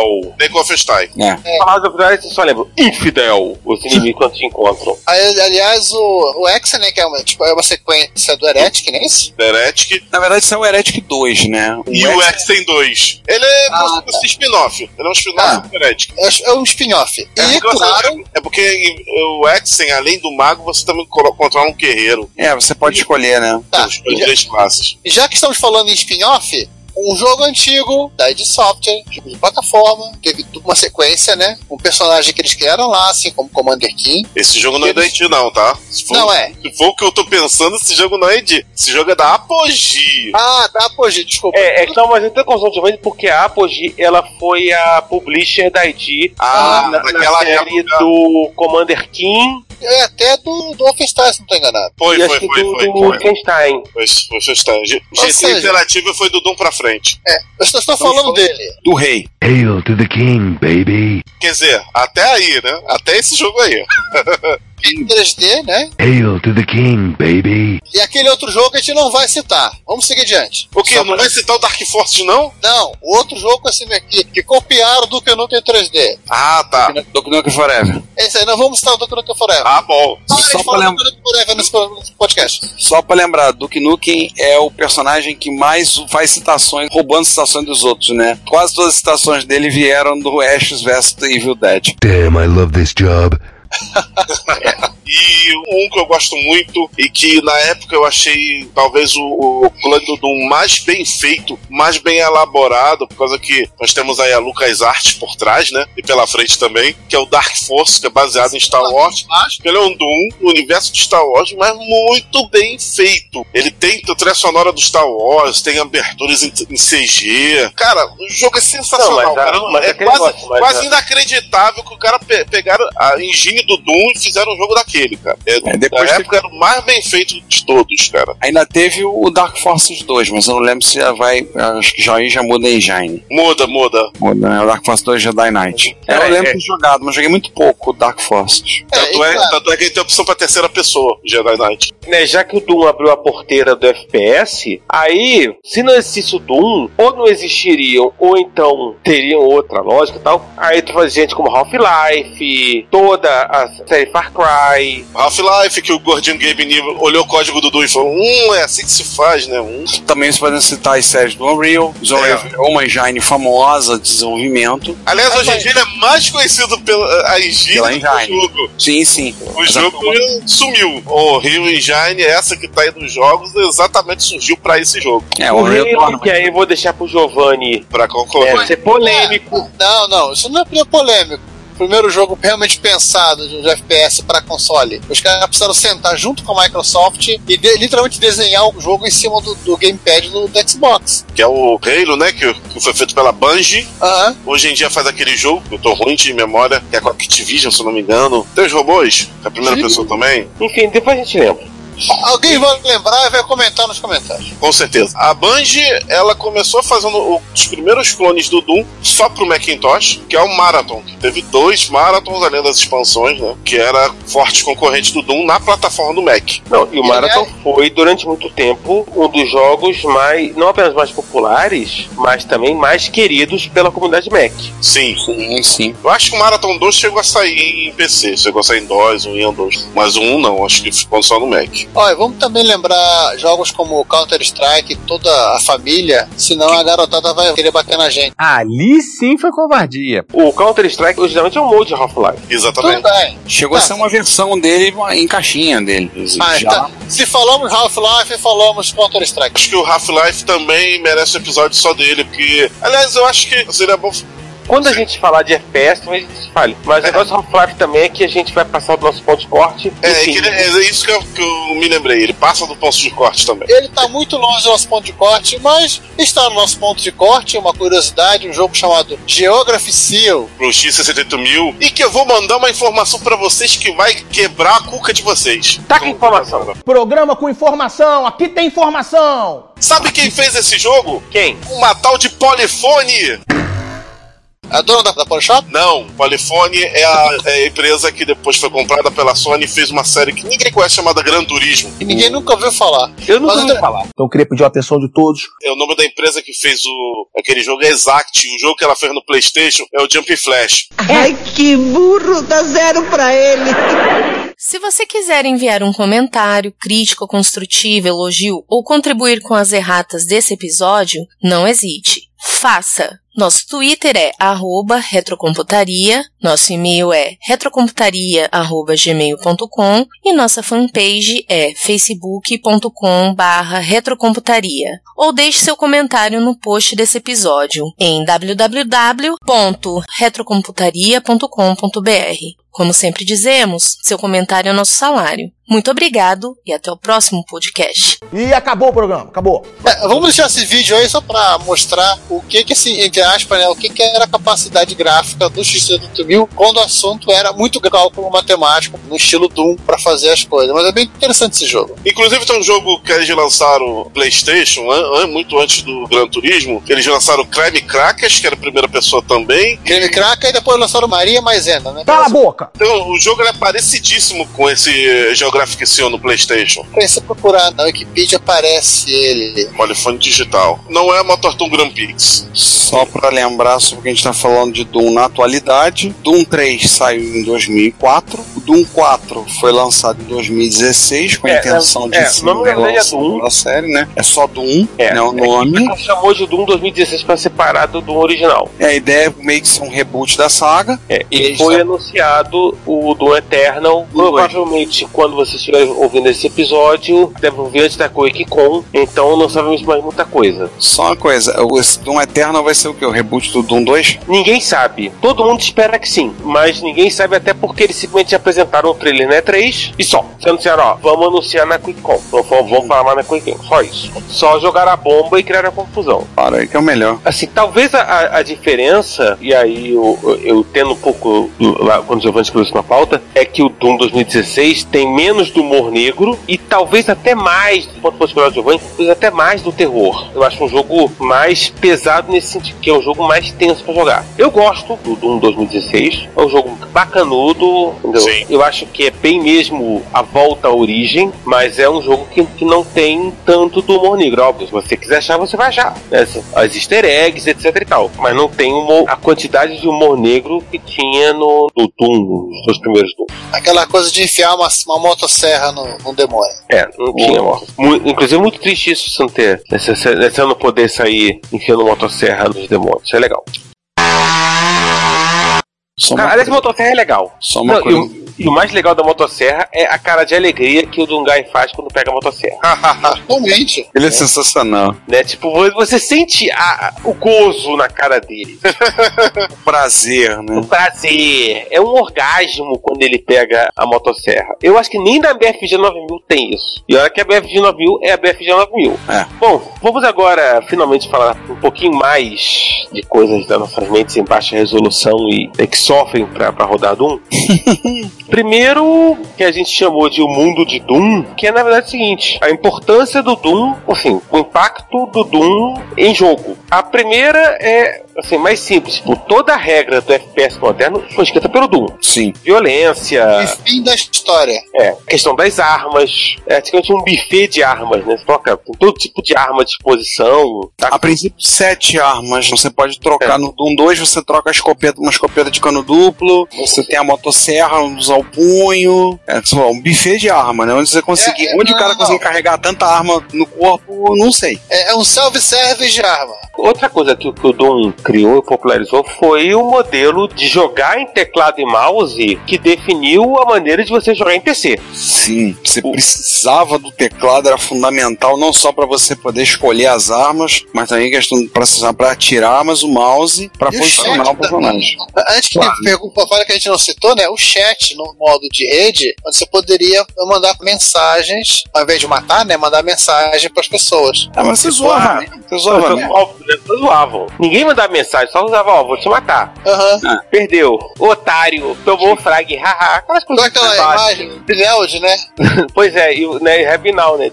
com Wolfenstein. É. Palavras of só lembra. Infidel. Os inimigos quando se encontram. Aliás, o, o Exa, né, que é uma, tipo, é uma sequência do Heretic, não é isso? Heretic Na verdade, isso é o Heretic 2, né? e o Exen 2. Ele é Ah, fosse spin-off. Ele é um spin-off Ah. do Heretic. É, é um spin-off. E, É, porque, claro, é porque o Exen, além do mago, você também controla um guerreiro. É, você pode escolher, né? tá, Os já, três classes. já que estamos falando em spin-off, um jogo antigo da id Software, jogo de plataforma, teve uma sequência, né? Um personagem que eles criaram lá, assim como Commander King. Esse jogo não é da ID, não, tá? For, Não é. Se for o que eu tô pensando, esse jogo não é ID. Esse jogo é da Apogee. Ah, da Apogee, desculpa. É, é que não, mas eu tenho confusão de vez porque a Apogee, ela foi a publisher da ID Ah, na, na série época. do Commander King é até do, do Wolfenstein, se não tô enganado. Foi, e foi, foi, do, foi, do foi. Wolfenstein. Foi, foi Wolfenstein. G- Ou GT seja- Interativo foi do Doom pra frente. É, eu estou, estou falando dele. Do rei. Hail to the king, baby. Quer dizer, até aí, né? Até esse jogo aí. <laughs> Em 3D, né? Hail to the king, baby. E aquele outro jogo a gente não vai citar. Vamos seguir adiante. O que? Não vai citar o Dark Forces, não? Não, o outro jogo assim aqui, que copiaram do Duke Nukem 3D. Ah, tá. Duke Nukem Forever. Esse aí, não vamos citar o Duke Nukem Forever. Ah, bom. Para Só de pra falar do lembrar. Duke Forever nesse podcast. Só pra lembrar, Duke Nukem é o personagem que mais faz citações, roubando citações dos outros, né? Quase todas as citações dele vieram do Ashes vs Evil Dead. Damn, I love this job. E um que eu gosto muito e que na época eu achei talvez o, o do Doom mais bem feito, mais bem elaborado, por causa que nós temos aí a LucasArts por trás, né? E pela frente também, que é o Dark Force, que é baseado em Star Wars. Ele é um Doom, no universo de Star Wars, mas muito bem feito. Ele tem a trilha sonora do Star Wars, tem aberturas em, em CG. Cara, o jogo é sensacional, Não, mas cara. mas é quase, negócio, mas quase inacreditável que o cara pe pegaram a engine do Doom e fizeram um jogo daquele, cara. É, É, depois na teve- época era o mais bem feito de todos, cara. Ainda teve o Dark Forces 2, mas eu não lembro se já vai. Acho que já aí já muda a engine. Muda, muda. Muda, né? O Dark Forces 2 Jedi Knight. É, eu lembro é. de jogado, mas joguei muito pouco o Dark Forces. Tanto é, e, claro, tanto é que ele tem opção pra terceira pessoa, Jedi Knight. né, já que o Doom abriu a porteira do FPS, aí, se não existisse o Doom, ou não existiriam, ou então teriam outra lógica e tal, aí tu faz gente como Half-Life, toda a série Far Cry, Half-Life, que o gordinho Gabe Newell olhou o código do Doom e falou: Hum, é assim que se faz, né? Hum. Também se podem citar as séries do Unreal. O Unreal é uma engine famosa de desenvolvimento. Aliás, hoje em dia ele é mais conhecido pela a engine Pela do engine. jogo. Sim, sim. O jogo sumiu. O Rio Engine, essa que tá aí nos jogos, exatamente surgiu pra esse jogo. É, o o Unreal torna. que aí eu vou deixar pro Giovanni Pra concorrer. é, ser polêmico. Não, não, isso não é polêmico. Primeiro jogo realmente pensado de FPS para console. Os caras precisaram sentar junto com a Microsoft e de- literalmente desenhar o jogo em cima do, do gamepad do, do Xbox. Que é o Halo, né? Que, que foi feito pela Bungie. Aham. Hoje em dia faz aquele jogo, eu tô ruim de memória, que é com a Activision, se eu não me engano. Tem os robôs, é a primeira Sim. pessoa também. Enfim, depois a gente lembra. Alguém vai lembrar e vai comentar nos comentários. Com certeza. A Bungie, ela começou fazendo os primeiros clones do Doom só pro Macintosh, que é o Marathon. Que teve dois Marathons, além das expansões, né? Que era forte concorrente do Doom na plataforma do Mac. Não, e o Marathon foi, durante muito tempo, um dos jogos mais, não apenas mais populares, mas também mais queridos pela comunidade Mac. Sim. Sim, sim. Eu acho que o Marathon 2 chegou a sair em PC, chegou a sair em DOS, um em 2. Mas o 1 não, acho que ficou só no Mac. Olha, vamos também lembrar jogos como Counter-Strike, toda a família, senão a garotada vai querer bater na gente. Ali sim foi covardia. O Counter-Strike originalmente é um mod de Half-Life. Tudo Exatamente. bem. Chegou a Tá. ser uma versão dele em caixinha dele. Ah, Já. tá. Se falamos Half-Life, falamos Counter-Strike. Acho que o Half-Life também merece um episódio só dele, porque. Aliás, eu acho que seria bom. Quando a gente falar de FPS, talvez a gente fale. Mas o negócio do Half-Life também é que a gente vai passar do nosso ponto de corte. É, é, ele- é isso que eu, que eu me lembrei. Ele passa do ponto de corte também. Ele tá muito longe do nosso ponto de corte, mas está no nosso ponto de corte, uma curiosidade, um jogo chamado Geography Seal. Pro X68000. E que eu vou mandar uma informação pra vocês que vai quebrar a cuca de vocês. Tá com informação. Programa com informação, aqui tem informação. Sabe quem fez esse jogo? Quem? Uma tal de Polifone. A dona da, da Polishop? Não, Polifone é a, é a empresa que depois foi comprada pela Sony e fez uma série que ninguém conhece chamada Gran Turismo. E ninguém nunca ouviu falar. Eu não Mas ouvi eu- falar. Então eu queria pedir a atenção de todos. É o nome da empresa que fez o aquele jogo é Exact. O jogo que ela fez no PlayStation é o Jump Flash. Ai, que burro, dá zero pra ele. Se você quiser enviar um comentário, crítica construtiva, elogio ou contribuir com as erratas desse episódio, não hesite. Faça! Nosso Twitter é retrocomputaria, nosso e-mail é retrocomputaria.gmail.com e nossa fanpage é facebook.com retrocomputaria. Ou deixe seu comentário no post desse episódio em www.retrocomputaria.com.br. Como sempre dizemos, seu comentário é nosso salário. Muito obrigado e até o próximo podcast. E acabou o programa, acabou. É, vamos deixar esse vídeo aí só pra mostrar o que que, assim, entre aspas, né, o que que era a capacidade gráfica do X-8000 quando o assunto era muito cálculo matemático, no estilo Doom, pra fazer as coisas. Mas é bem interessante esse jogo. Inclusive tem um jogo que eles lançaram no PlayStation, an- an- muito antes do Gran Turismo. Eles lançaram Crime Crackers, que era a primeira pessoa também. Crime Cracker e depois lançaram Maria Maisena, né? Cala a boca! Então, o jogo é parecidíssimo com esse Geographic Seal no PlayStation. Se você procurar na Wikipedia, aparece ele. Polifone digital. Não é Motorton Grand Prix. Só pra lembrar sobre o que a gente tá falando de Doom na atualidade. Doom 3 saiu em 2004. O Doom 4 foi lançado em 2016 com a É, intenção de é, ser da é pela série, né? É só Doom, É, né? O nome. Ele chamou de Doom 2016 pra separar do Doom original. É, a ideia é meio que ser um reboot da saga. É, e foi já- anunciado o Doom Eternal. Provavelmente, quando vocês estiverem ouvindo esse episódio, deve ouvir antes da QuakeCon, então não sabemos mais muita coisa. Só uma coisa, o esse Doom Eternal vai ser o quê? O reboot do Doom 2? Ninguém sabe. Todo mundo espera que sim, mas ninguém sabe até porque eles simplesmente apresentaram o trailer na E3 e só. Você anunciaram, ó, vamos anunciar na QuakeCon. Não vamos falar mais na QuakeCon. Só isso. Só jogaram a bomba e criaram a confusão. Para aí que é o melhor. Assim, talvez a- a, diferença, e aí eu, eu, tendo um pouco do- lá quando o Giovanni escreveu isso na pauta, é que o Doom 2016 tem menos do humor negro e talvez até mais, do ponto de vista do Giovanni, talvez até mais do terror. Eu acho um jogo mais pesado nesse sentido, que é um jogo mais tenso pra jogar. Eu gosto do Doom 2016, é um jogo bacanudo. Eu acho que é bem mesmo a volta à origem, mas é um jogo que, que não tem tanto do humor negro. Óbvio, se você quiser achar, você vai achar. né? As easter eggs, etc e tal. Mas não tem a quantidade de humor negro que tinha no, no Doom, dois primeiros Doom. Aquela coisa de enfiar uma, uma motosserra no, num demônio. É, não tinha morte. Mu- Inclusive, muito triste isso, você não ter. Você, você você não poder sair enfiando motosserra nos demônios. Isso é legal. Só Cara, aliás, motosserra é legal. Só uma Não, coisa. e, o, e o mais legal da motosserra é a cara de alegria que o Dungai faz quando pega a motosserra. <laughs> Atualmente. Ele é sensacional. né? Tipo, vo- você sente a- o gozo na cara dele. <laughs> O prazer, né? O prazer. É um orgasmo quando ele pega a motosserra. Eu acho que nem na BFG 9000 tem isso. E olha que a BFG 9000 é a BFG 9000. É. Bom, vamos agora finalmente falar um pouquinho mais de coisas das nossas mentes em baixa resolução e é, que sofrem pra, pra rodar Doom. <laughs> Primeiro, que a gente chamou de o mundo de Doom, que é na verdade o seguinte: a importância do Doom, assim, o impacto do Doom em jogo. A primeira é, assim, mais simples. Tipo, toda a regra do FPS moderno foi escrita pelo Doom. Sim. Violência, E fim da história. é, questão das armas, é praticamente um buffet de armas, né? Você troca com todo tipo de arma à disposição. Tá? A princípio, sete armas. Você pode trocar É. no Doom 2, você troca a escopeta, uma escopeta de cano duplo, você tem a motosserra, usar o punho. É só um buffet de arma, né? Onde você conseguir. É, é, onde o cara não, consegue não. carregar tanta arma no corpo, não sei. É, é um self-service de arma. Outra coisa que, o- que o Doom criou e popularizou foi o modelo de jogar em teclado e mouse que definiu a maneira de você jogar em PC. Sim, você precisava do teclado, era fundamental não só para você poder escolher as armas, mas também questão para atirar, mas o mouse para o posicionar o personagem. Antes que Pergunte fora que a gente não citou, né? O chat no modo de rede, onde você poderia mandar mensagens, ao invés de matar, né? Mandar mensagem para as pessoas. Ah, mas você Tipo, zoava, ah, né? Você zoava mesmo. óbvio, né? Só zoavam. Ninguém mandava mensagem, só usava, ó, vou te matar. Aham. Perdeu. Otário. Tomou frag. Haha. Aquelas Só coisas aquela básicas. imagem, Pineld, né? <laughs> Pois é, e o né, Happy Now, né?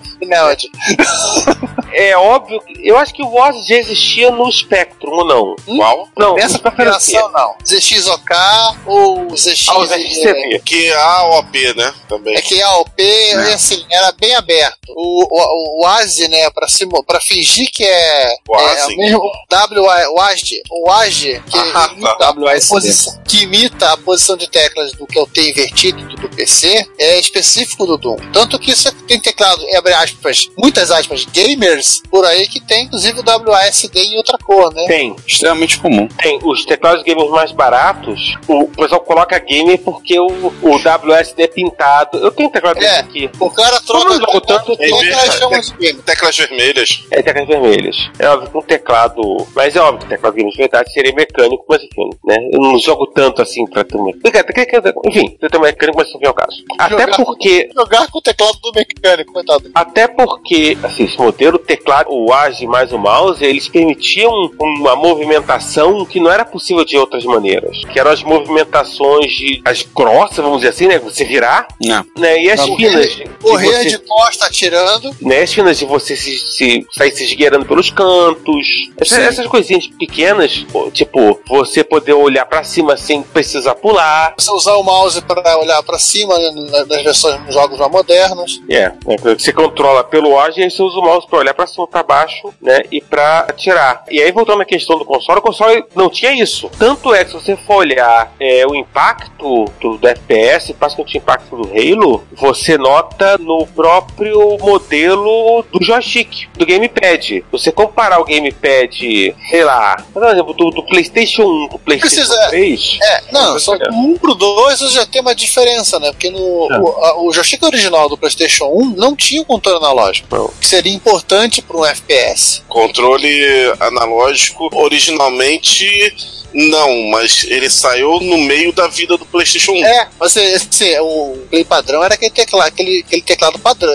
É óbvio, que- eu acho que o Oz já existia no Spectrum, ou não? Qual? Não, Nessa combinação, não. ZXOK ou ZX. Ah, o ZXCV. Que é AOP, né? Também. É que a AOP, É. assim, era bem aberto. O, o, o ASI, né, pra, simu- pra fingir que é. O é ASI? mesmo W, o ASI, o ASI, que, Ah, tá. WASD. que imita a posição de teclas do que é o T invertido do, do PC, é específico do Doom. Tanto que você tem teclado, abre aspas, muitas aspas, gamer gamers por aí que tem inclusive o WASD em outra cor, né? Tem. Extremamente comum. Tem os teclados gamers mais baratos, o pessoal coloca gamer porque o, o WSD é pintado. Eu tenho teclado É, desse aqui. O cara troca eu jogo tanto, Em troca vez as de- chamas de gamer. Teclas vermelhas. É teclas vermelhas. É óbvio que um teclado. Mas é óbvio que teclado gamer de verdade seria mecânico, mas enfim, né? Eu não jogo tanto assim pra ter um mecânico. Enfim, eu tenho mecânico, mas não vem ao caso. Até Jogar- porque. Jogar com o teclado do mecânico, coitado. Até porque, assim, esse modelo, o teclado, o AGE mais o mouse, eles permitiam uma movimentação que não era possível de outras maneiras. Que eram as movimentações de. as grossas, vamos dizer assim, né? Você virar, Não. né? E as Não, finas. Correr você- de costa atirando. né, as finas de você se, se sair se esgueirando pelos cantos, Essa- Sim. essas coisinhas pequenas, tipo, você poder olhar pra cima sem precisar pular. Você usar o mouse para olhar para cima né, na- nas versões dos jogos mais modernos. É, né, você controla pelo ágil e aí você usa o mouse pra olhar cima, pra baixo, né, e pra atirar. E aí, voltando à questão do console, o console não tinha isso. Tanto é que se você for olhar é, o impacto do, do FPS, praticamente o impacto do Halo, você nota no próprio modelo do joystick, do gamepad. Você comparar o gamepad, sei lá, por exemplo, do, do PlayStation 1 pro PlayStation Precisa- 3. É, não, só do 1 pro 2 já tem uma diferença, né? Porque no, É. o, a- o joystick original do PlayStation 1 não tinha o controle analógico, que seria importante para um FPS. Controle analógico, originalmente não, mas ele saiu no meio da vida do PlayStation 1. É, mas assim, o Play padrão era aquele teclado, aquele, aquele teclado padrão,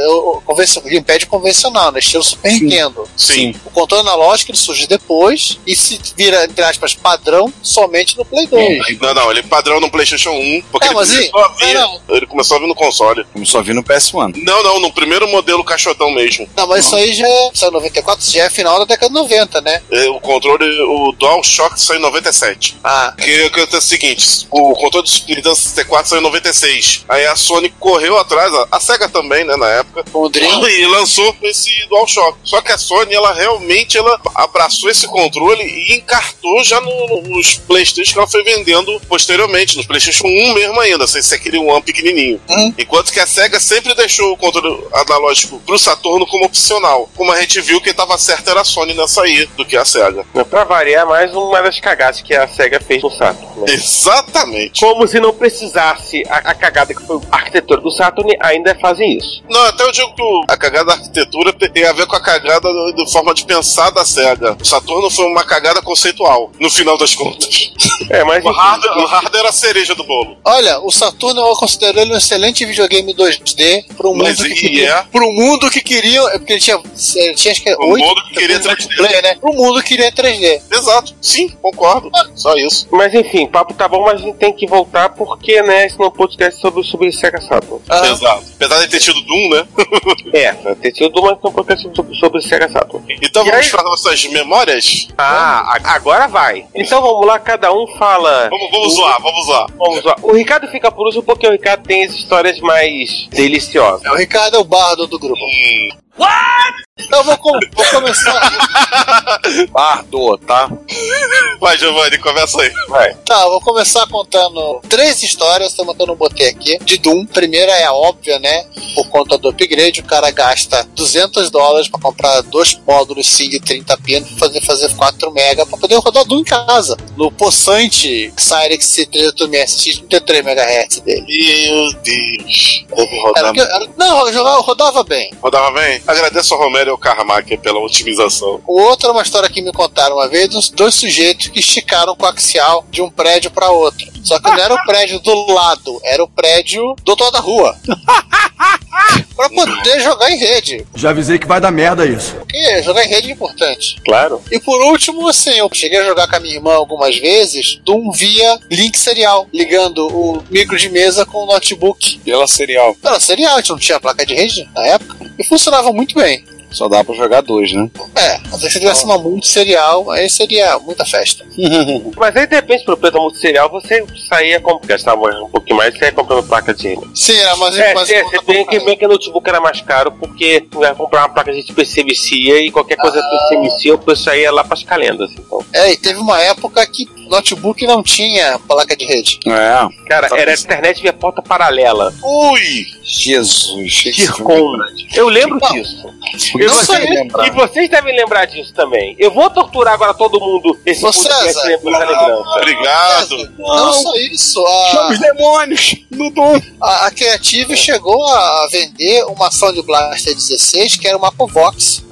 o, gamepad convencional, né? Estilo Super Nintendo. Sim. O controle analógico ele surge depois e se vira, entre aspas, padrão somente no Play 2. Não, não, ele é padrão no PlayStation 1, porque É, ele, mas e- começou a vir, não, ele começou a vir no console. Começou a vir no PS1. Não, não, no primeiro modelo caixotão mesmo. Não, mas isso aí já é, saiu em 94, já é final da década de 90, né? É, O controle, o DualShock saiu em 97. Ah, Que, é o seguinte, o controle do Nintendo 64 saiu em 96. Aí a Sony correu atrás, a- a SEGA também, né, na época, o Dream. <laughs> e lançou esse DualShock. Só que a Sony, ela realmente ela abraçou esse controle e encartou já no- nos Playstation que ela foi vendendo posteriormente, nos Playstation 1 mesmo ainda, sem ser aquele One pequenininho. Hum. Enquanto que a SEGA sempre deixou o controle analógico pro Saturno como opcional. Como a gente viu, quem tava certo era a Sony nessa aí, do que a SEGA. Pra variar, mais uma das cagadas que a SEGA fez no Saturn. Né? Exatamente. Como se não precisasse a, a cagada que foi a arquitetura do Saturn, ainda fazem isso. Não, até eu digo que o- a cagada da arquitetura tem- a ver com a cagada da forma de pensar da SEGA. O Saturno foi uma cagada conceitual, no final das contas. É, mas <laughs> O hardware, o hardware era a cereja do bolo. Olha, o Saturno eu considero ele um excelente videogame 2D para um Mas mundo que queria, é? para um mundo que queria, é porque ele tinha, ele tinha acho que é Um oito mundo que queria 3D. multiplayer, né? Um mundo que queria 3D. Exato, sim, concordo. Só isso. mas enfim, papo tá bom, mas a gente tem que voltar porque, né, esse não podcast sobre, sobre Sega Saturn. Ah, Exato. Apesar de ter tido Doom, né? <laughs> É, ter sido uma não podcast sobre, sobre Sega Saturn. Então E vamos aí? para nossas memórias? Ah, a- agora vai. Então vamos lá, cada um fala. Vamos, vamos o- zoar, vamos zoar. Vamos lá. O Ricardo fica por último porque o Ricardo tem as histórias mais deliciosas. é, o Ricardo é o bardo do grupo. Hum, Então eu vou, com- vou começar. <laughs> Bardo, tá? Vai, Giovanni, começa aí. Vai. Tá, eu vou começar contando três histórias, que eu não botei aqui, de Doom. Primeira é a óbvia, né? Por conta do upgrade, o cara gasta 200 dólares pra comprar dois módulos SIM de 30 pino pra fazer, fazer 4 mega pra poder rodar Doom em casa. No possante Cyrix C386 33 MHz dele. Meu Deus. Deve Era, era- não, eu jogava, rodava bem. Rodava bem? Agradeço ao Romero ao Carmack pela otimização. O outro é uma história que me contaram uma vez, dos dois sujeitos que esticaram o coaxial de um prédio para outro. Só que não era o prédio do lado, era o prédio do outro lado da rua. <laughs> pra poder jogar em rede. Já avisei que vai dar merda isso. Porque jogar em rede é importante. Claro. E por último, assim, eu cheguei a jogar com a minha irmã algumas vezes, Doom via link serial, ligando o micro de mesa com o notebook. Pela serial. Era serial, a gente não tinha placa de rede na época. E funcionava muito bem. Só dá pra jogar dois, né? É, mas se tivesse uma muito serial, aí seria muita festa. <laughs> Mas aí de repente, pro preço muito serial, você saía comprando, gastava um pouquinho mais, você ia comprando placa de. Sim, era mais É, mais- você, você tem que ver que o notebook era mais caro, porque tu ia comprar uma placa de PC vicia e qualquer coisa Ah. PC vicia, o preço aí ia lá pras calendas. Então. É, e teve uma época que notebook não tinha placa de rede. É. Cara, era internet via porta paralela. Ui! Jesus. Tircom. Eu lembro disso. E Não vocês, e vocês devem lembrar disso também. Eu vou torturar agora todo mundo esse Ô, César. lembrando essa lembrança. Obrigado. Não só isso, a, Chama os demônios no Doom. a, a Creative chegou a vender uma Sound Blaster 16 que era uma Covox.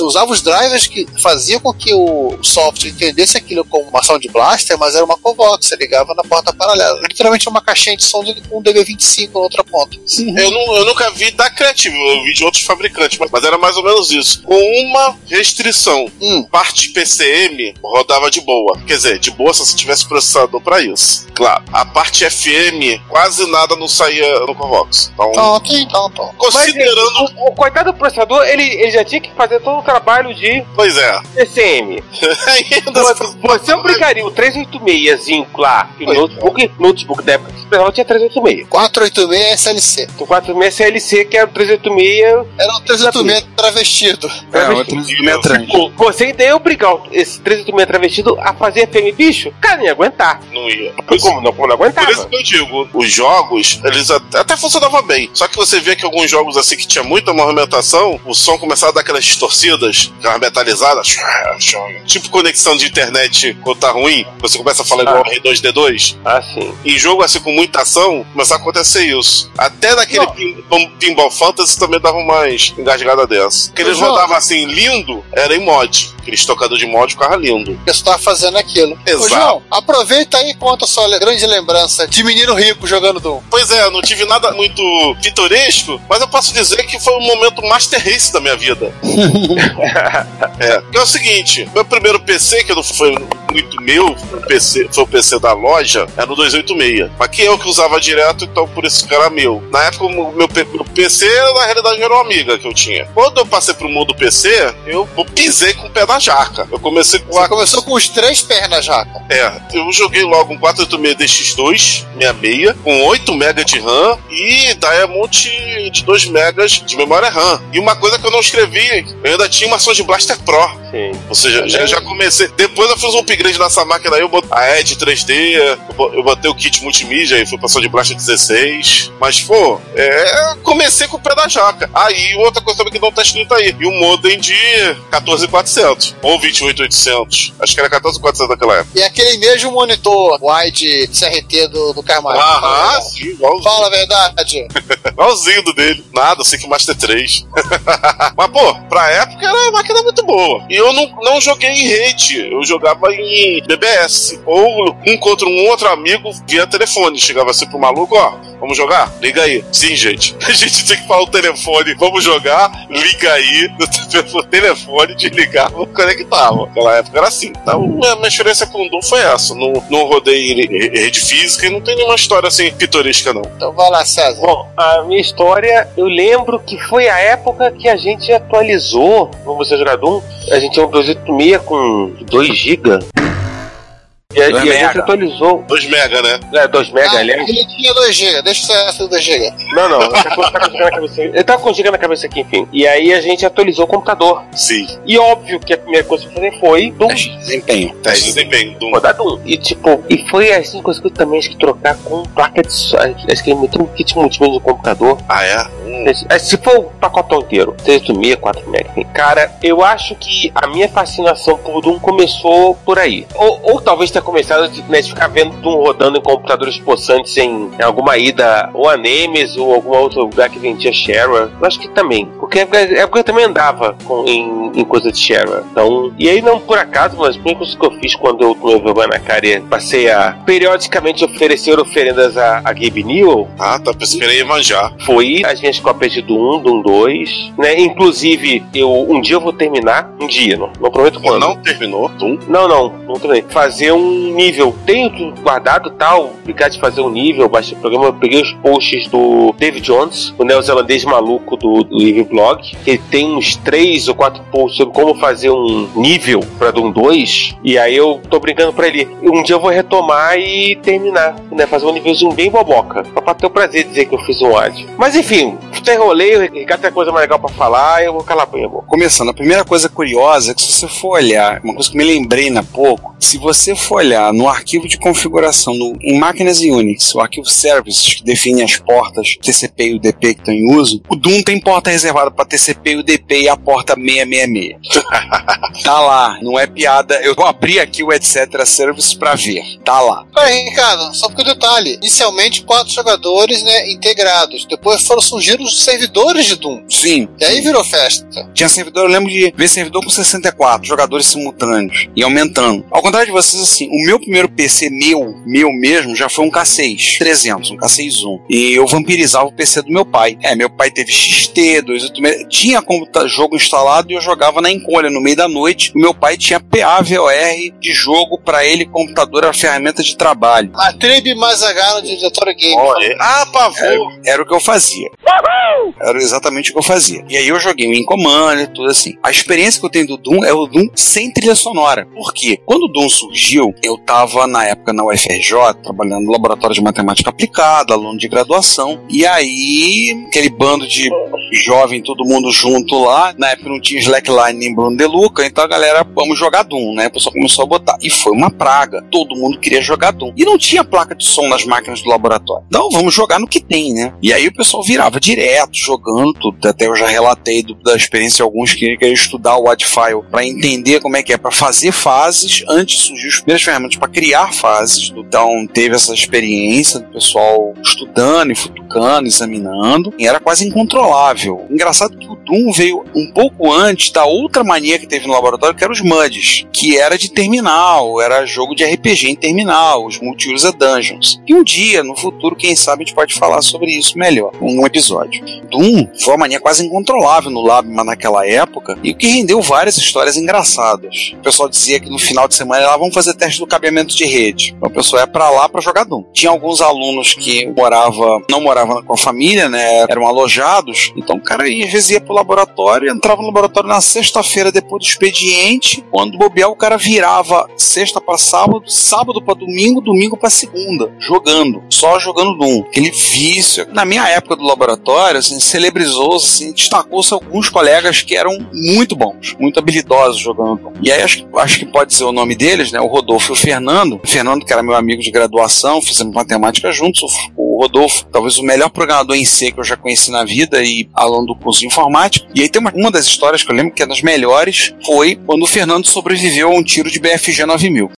Usava os drivers que faziam com que o software entendesse aquilo como uma Sound Blaster, mas era uma Covox. Você ligava na porta paralela. Literalmente uma caixinha de som de- com um DB25 na outra ponta. Eu, não- eu nunca vi da Creative, eu vi de outros fabricantes, mas, mas era mais ou menos isso. Com uma restrição. Hum. Parte PCM rodava de boa. Quer dizer, de boa se você tivesse processador pra isso. Claro. A parte FM, quase nada não saía no Convox. Então, Então, ok, então, então. Mas considerando. o, o coitado do processador, ele, ele já tinha que fazer todo o trabalho de Pois é. TCM. <laughs> Ainda Você, você obrigaria o 386 lá, que o notebook, notebook da época que precisava tinha 386. 486 SLC. O 486 CLC, que era o 386 Era um 386 travestido. É, outro metrante. Pô, Você ainda ia obrigar esse 386 travestido a fazer FM bicho? Cara, não ia aguentar. Não ia. Como não, como não Por aguentava? isso que eu digo, os jogos, eles até, até funcionavam bem. Só que você vê que alguns jogos assim que tinha muita movimentação, o som começava a dar aquelas distorcidas, aquelas metalizadas. Tipo conexão de internet quando tá ruim, você começa a falar igual R2D2. Ah, sim. Em jogo assim com muita ação, começava a acontecer isso. Até naquele pin, pin- Pinball Fantasy também dava umas engasgada dessa. Que eles rodavam assim lindo, era em mod. Aqueles tocadores de mod ficava lindo. que você tava fazendo aquilo. Exato. Ô, João, aproveita aí e conta a sua grande lembrança de menino rico jogando Doom. Pois é, eu não tive nada muito pitoresco, mas eu posso dizer que foi o momento Master Race da minha vida. <laughs> é, é o seguinte, meu primeiro PC, que não foi muito meu, PC, foi o PC da loja, era no 286. Mas que eu que usava direto, então por isso que era meu. Na época, o meu, meu PC, na realidade, era uma amiga que eu tinha. Quando eu passei pro mundo PC, eu pisei com o pé na jaca. Eu comecei com Você a começou com os três pernas, Jaca. é, eu joguei logo um 486 DX2, 66, com 8 MB de RAM e Diamond de 2 MB de memória RAM. E uma coisa que eu não escrevi, eu ainda tinha uma Sound Blaster Pro. Sim. Ou seja, já, já comecei. Depois eu fiz um upgrade nessa máquina aí, eu botei a Edge 3D, eu bo- eu botei o kit multimídia e fui pra Sound Blaster 16. Mas, pô, é, comecei com o pé da jaca. Aí, outra coisa também que não tá escrito aí. E o modem de 14400 ou 28800. Acho que era 14400 naquela época. E aquele mesmo monitor wide CRT do, do Carmack. Aham, sim, igualzinho. Fala a verdade. <laughs> Igualzinho do dele. Nada, sei que Master 3. <laughs> Mas, pô, pra época era uma máquina muito boa. E eu não, não joguei em rede, eu jogava em BBS. Ou um contra um outro amigo via telefone. Chegava assim pro maluco, ó, vamos jogar? Liga aí. Sim, gente. <laughs> A gente tinha que falar o telefone, vamos jogar, liga aí. No telefone, desligava, conectava. Naquela época era assim. Então, minha, minha experiência com o Doom foi essa. Não, não rodei rede física e não tem nenhuma história assim pitoresca, não. Então vai lá, César. Bom, a minha história, eu lembro que foi a época que a gente atualizou, vamos jogar Doom, a gente tinha um 286 com 2 GB. E, a- Dois e a gente atualizou. 2 mega, né? É, 2 mega, Ah, aliás. ele tinha 2GB, deixa o César 2GB. Não, não, ele com com giga na cabeça. Ele tava com giga na cabeça aqui, enfim. E aí a gente atualizou o computador. Sim. E óbvio que a primeira coisa que eu fazer foi Doom. Desempenho. Teste de desempenho. Doom. Rodar Doom. E tipo, e foi assim coisa que eu também acho que trocar com placa de som. Acho que muito um kit multimídia no computador. Ah, é? Hum. É, Se for o pacotão inteiro, 386, 4 mega, enfim. Cara, eu acho que a minha fascinação por Doom começou por aí. Ou, ou talvez tenha começado de, né, de ficar vendo Doom rodando em computadores possantes em, em alguma ida ou a Nemes ou algum outro lugar que vendia shareware. Eu acho que também. Porque é porque é porque eu também andava com- em, em coisa de shareware. Então, e aí não por acaso, mas a primeira coisa que eu fiz quando eu tomei vergonha na cara e passei a periodicamente oferecer oferendas a, a Gabe Newell, Ah, tá pensando ia manjar. foi as minhas cópias de Doom, Doom 2, né? Inclusive, eu um dia eu vou terminar, um dia, não, não prometo quando. Não terminou, Doom. Não, não, não terminei. Fazer um nível. Tenho guardado tal, ficar de fazer um nível, baixei o programa, eu peguei os posts do David Jones, o neozelandês maluco do, do Blog, que tem uns três ou quatro posts sobre como fazer um nível pra Doom 2, e aí eu tô brincando pra ele. Um dia eu vou retomar e terminar, né? Fazer um nívelzinho bem boboca, pra ter o prazer de dizer que eu fiz um ad. Mas enfim, até enrolei, o Ricardo tem coisa mais legal pra falar, eu vou calar a boca. Começando, a primeira coisa curiosa é que se você for olhar, uma coisa que me lembrei na pouco, se você for olhar no arquivo de configuração no, em máquinas Unix, o arquivo services que define as portas TCP e UDP que estão em uso, o Doom tem porta reservada para TCP e UDP e a porta 666. <laughs> tá lá, não é piada. Eu vou abrir aqui o etc service para ver. Tá lá. Peraí, Ricardo, só porque o detalhe. Inicialmente, quatro jogadores, né, integrados. Depois foram surgindo os servidores de Doom. Sim. E aí virou festa. Tinha servidor, eu lembro de ver servidor com 64 jogadores simultâneos e aumentando. Ao contrário de vocês, assim, o meu primeiro PC meu, meu mesmo, já foi um K6 300, um K6-1. E eu vampirizava o PC do meu pai. É, meu pai teve XT, 286, tinha jogo instalado e eu jogava na encolha no meio da noite. O meu pai tinha PAVOR de jogo pra ele, computador era ferramenta de trabalho. A Tribe mais H no diretório game. Olha, ah, pavor! Era, era o que eu fazia. Era exatamente o que eu fazia. E aí eu joguei o In Command e tudo assim. A experiência que eu tenho do Doom é o Doom sem trilha sonora. Por quê? Quando o Doom surgiu, eu tava na época na UFRJ, trabalhando no laboratório de matemática aplicada, aluno de graduação. E aí, aquele bando de jovem, todo mundo junto lá. Na época não tinha Slackline nem Bruno De Luca, então a galera, vamos jogar Doom, né? O pessoal começou a botar. E foi uma praga. Todo mundo queria jogar Doom. E não tinha placa de som nas máquinas do laboratório. Então vamos jogar no que tem, né? E aí o pessoal virava direto, jogando tudo. Até eu já relatei do- da experiência de alguns que queriam estudar o Wadfile para entender como é que é, para fazer fases antes de surgir as primeiras ferramentas para criar fases. Então teve essa experiência do pessoal estudando e futucando, examinando. E era quase incontrolável. Engraçado que o Doom veio um pouco antes da outra mania que teve no laboratório, que era os MUDs, que era de terminal, era jogo de RPG em terminal, os Multi-User Dungeons. E um dia, no futuro, quem sabe a gente pode falar sobre isso melhor, um episódio. Doom foi uma mania quase incontrolável no Lab mas naquela época, e o que rendeu várias histórias engraçadas. O pessoal dizia que no final de semana lá vamos fazer teste do cabeamento de rede. Então o pessoal ia pra lá pra jogar Doom. Tinha alguns alunos que morava, não moravam com a família, né? Eram alojados. Então o cara ia, às vezes ia pro laboratório, entrava no laboratório na sexta-feira depois do expediente. Quando bobear, o cara virava sexta pra sábado, sábado pra domingo, domingo pra segunda, jogando. Só jogando Doom. Aquele vício. Na minha época do laboratório, assim, celebrizou, assim, destacou-se alguns colegas que eram muito bons, muito habilidosos jogando Doom. E aí acho, acho que pode ser o nome deles, né? O Rodolfo e o Fernando. O Fernando, que era meu amigo de graduação, fizemos matemática juntos. O Rodolfo, talvez o melhor programador em C que eu já conheci na vida e aluno do curso de informática. E aí tem uma, uma das histórias que eu lembro que é das melhores, foi quando o Fernando sobreviveu a um tiro de BFG 9000.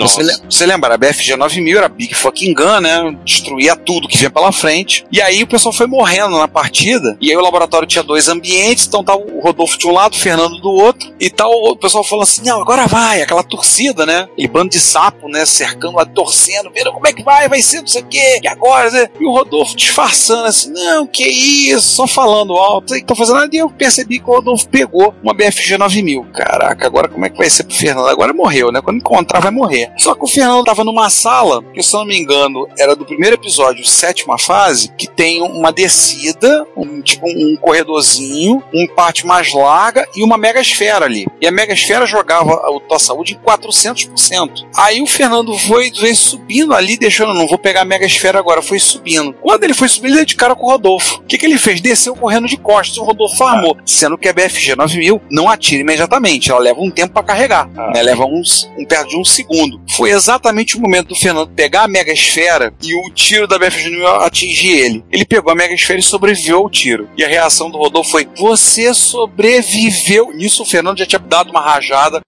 Você, você lembra, a BFG 9000 era Big Fucking Gun, né? Destruía tudo que vinha pela frente. E aí o pessoal foi morrendo na partida. E aí o laboratório tinha dois ambientes, então tá o Rodolfo de um lado, o Fernando do outro. E tal, o pessoal falando assim: não, agora vai, aquela torcida, né? Aquele bando de sapo, né? Cercando lá, torcendo, vendo como é que vai, vai ser, não sei o quê. E agora, né? E o Rodolfo disfarçando assim: não, que isso, só falando alto. Não tô fazendo nada. E eu percebi que o Rodolfo pegou uma BFG 9000. Caraca, agora como é que vai ser pro Fernando? Agora morreu, né? Quando encontrar, vai morrer. Só que o Fernando tava numa sala, que se eu não me engano, era do primeiro episódio, sétima fase, que tem uma descida, um, tipo um corredorzinho, um parte mais larga e uma mega esfera ali. E a mega esfera jogava o tua saúde em 400%. Aí o Fernando foi veio subindo ali, deixando, não vou pegar a mega esfera agora, foi subindo. Quando ele foi subindo, ele deu de cara com o Rodolfo. O que, que ele fez? Desceu correndo de costas, o Rodolfo armou. Sendo que a BFG 9000 não atira imediatamente, ela leva um tempo pra carregar, né? leva uns, um perto de um segundo. Foi exatamente o momento do Fernando pegar a mega esfera e o tiro da BFG 9000 atingir ele. Ele pegou a mega esfera e sobreviveu ao tiro. E a reação do Rodolfo foi: Você sobreviveu. Nisso o Fernando já tinha dado uma rajada.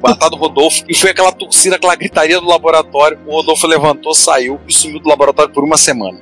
Matado o Rodolfo e foi aquela torcida, aquela gritaria do laboratório. O Rodolfo levantou, saiu e sumiu do laboratório por uma semana.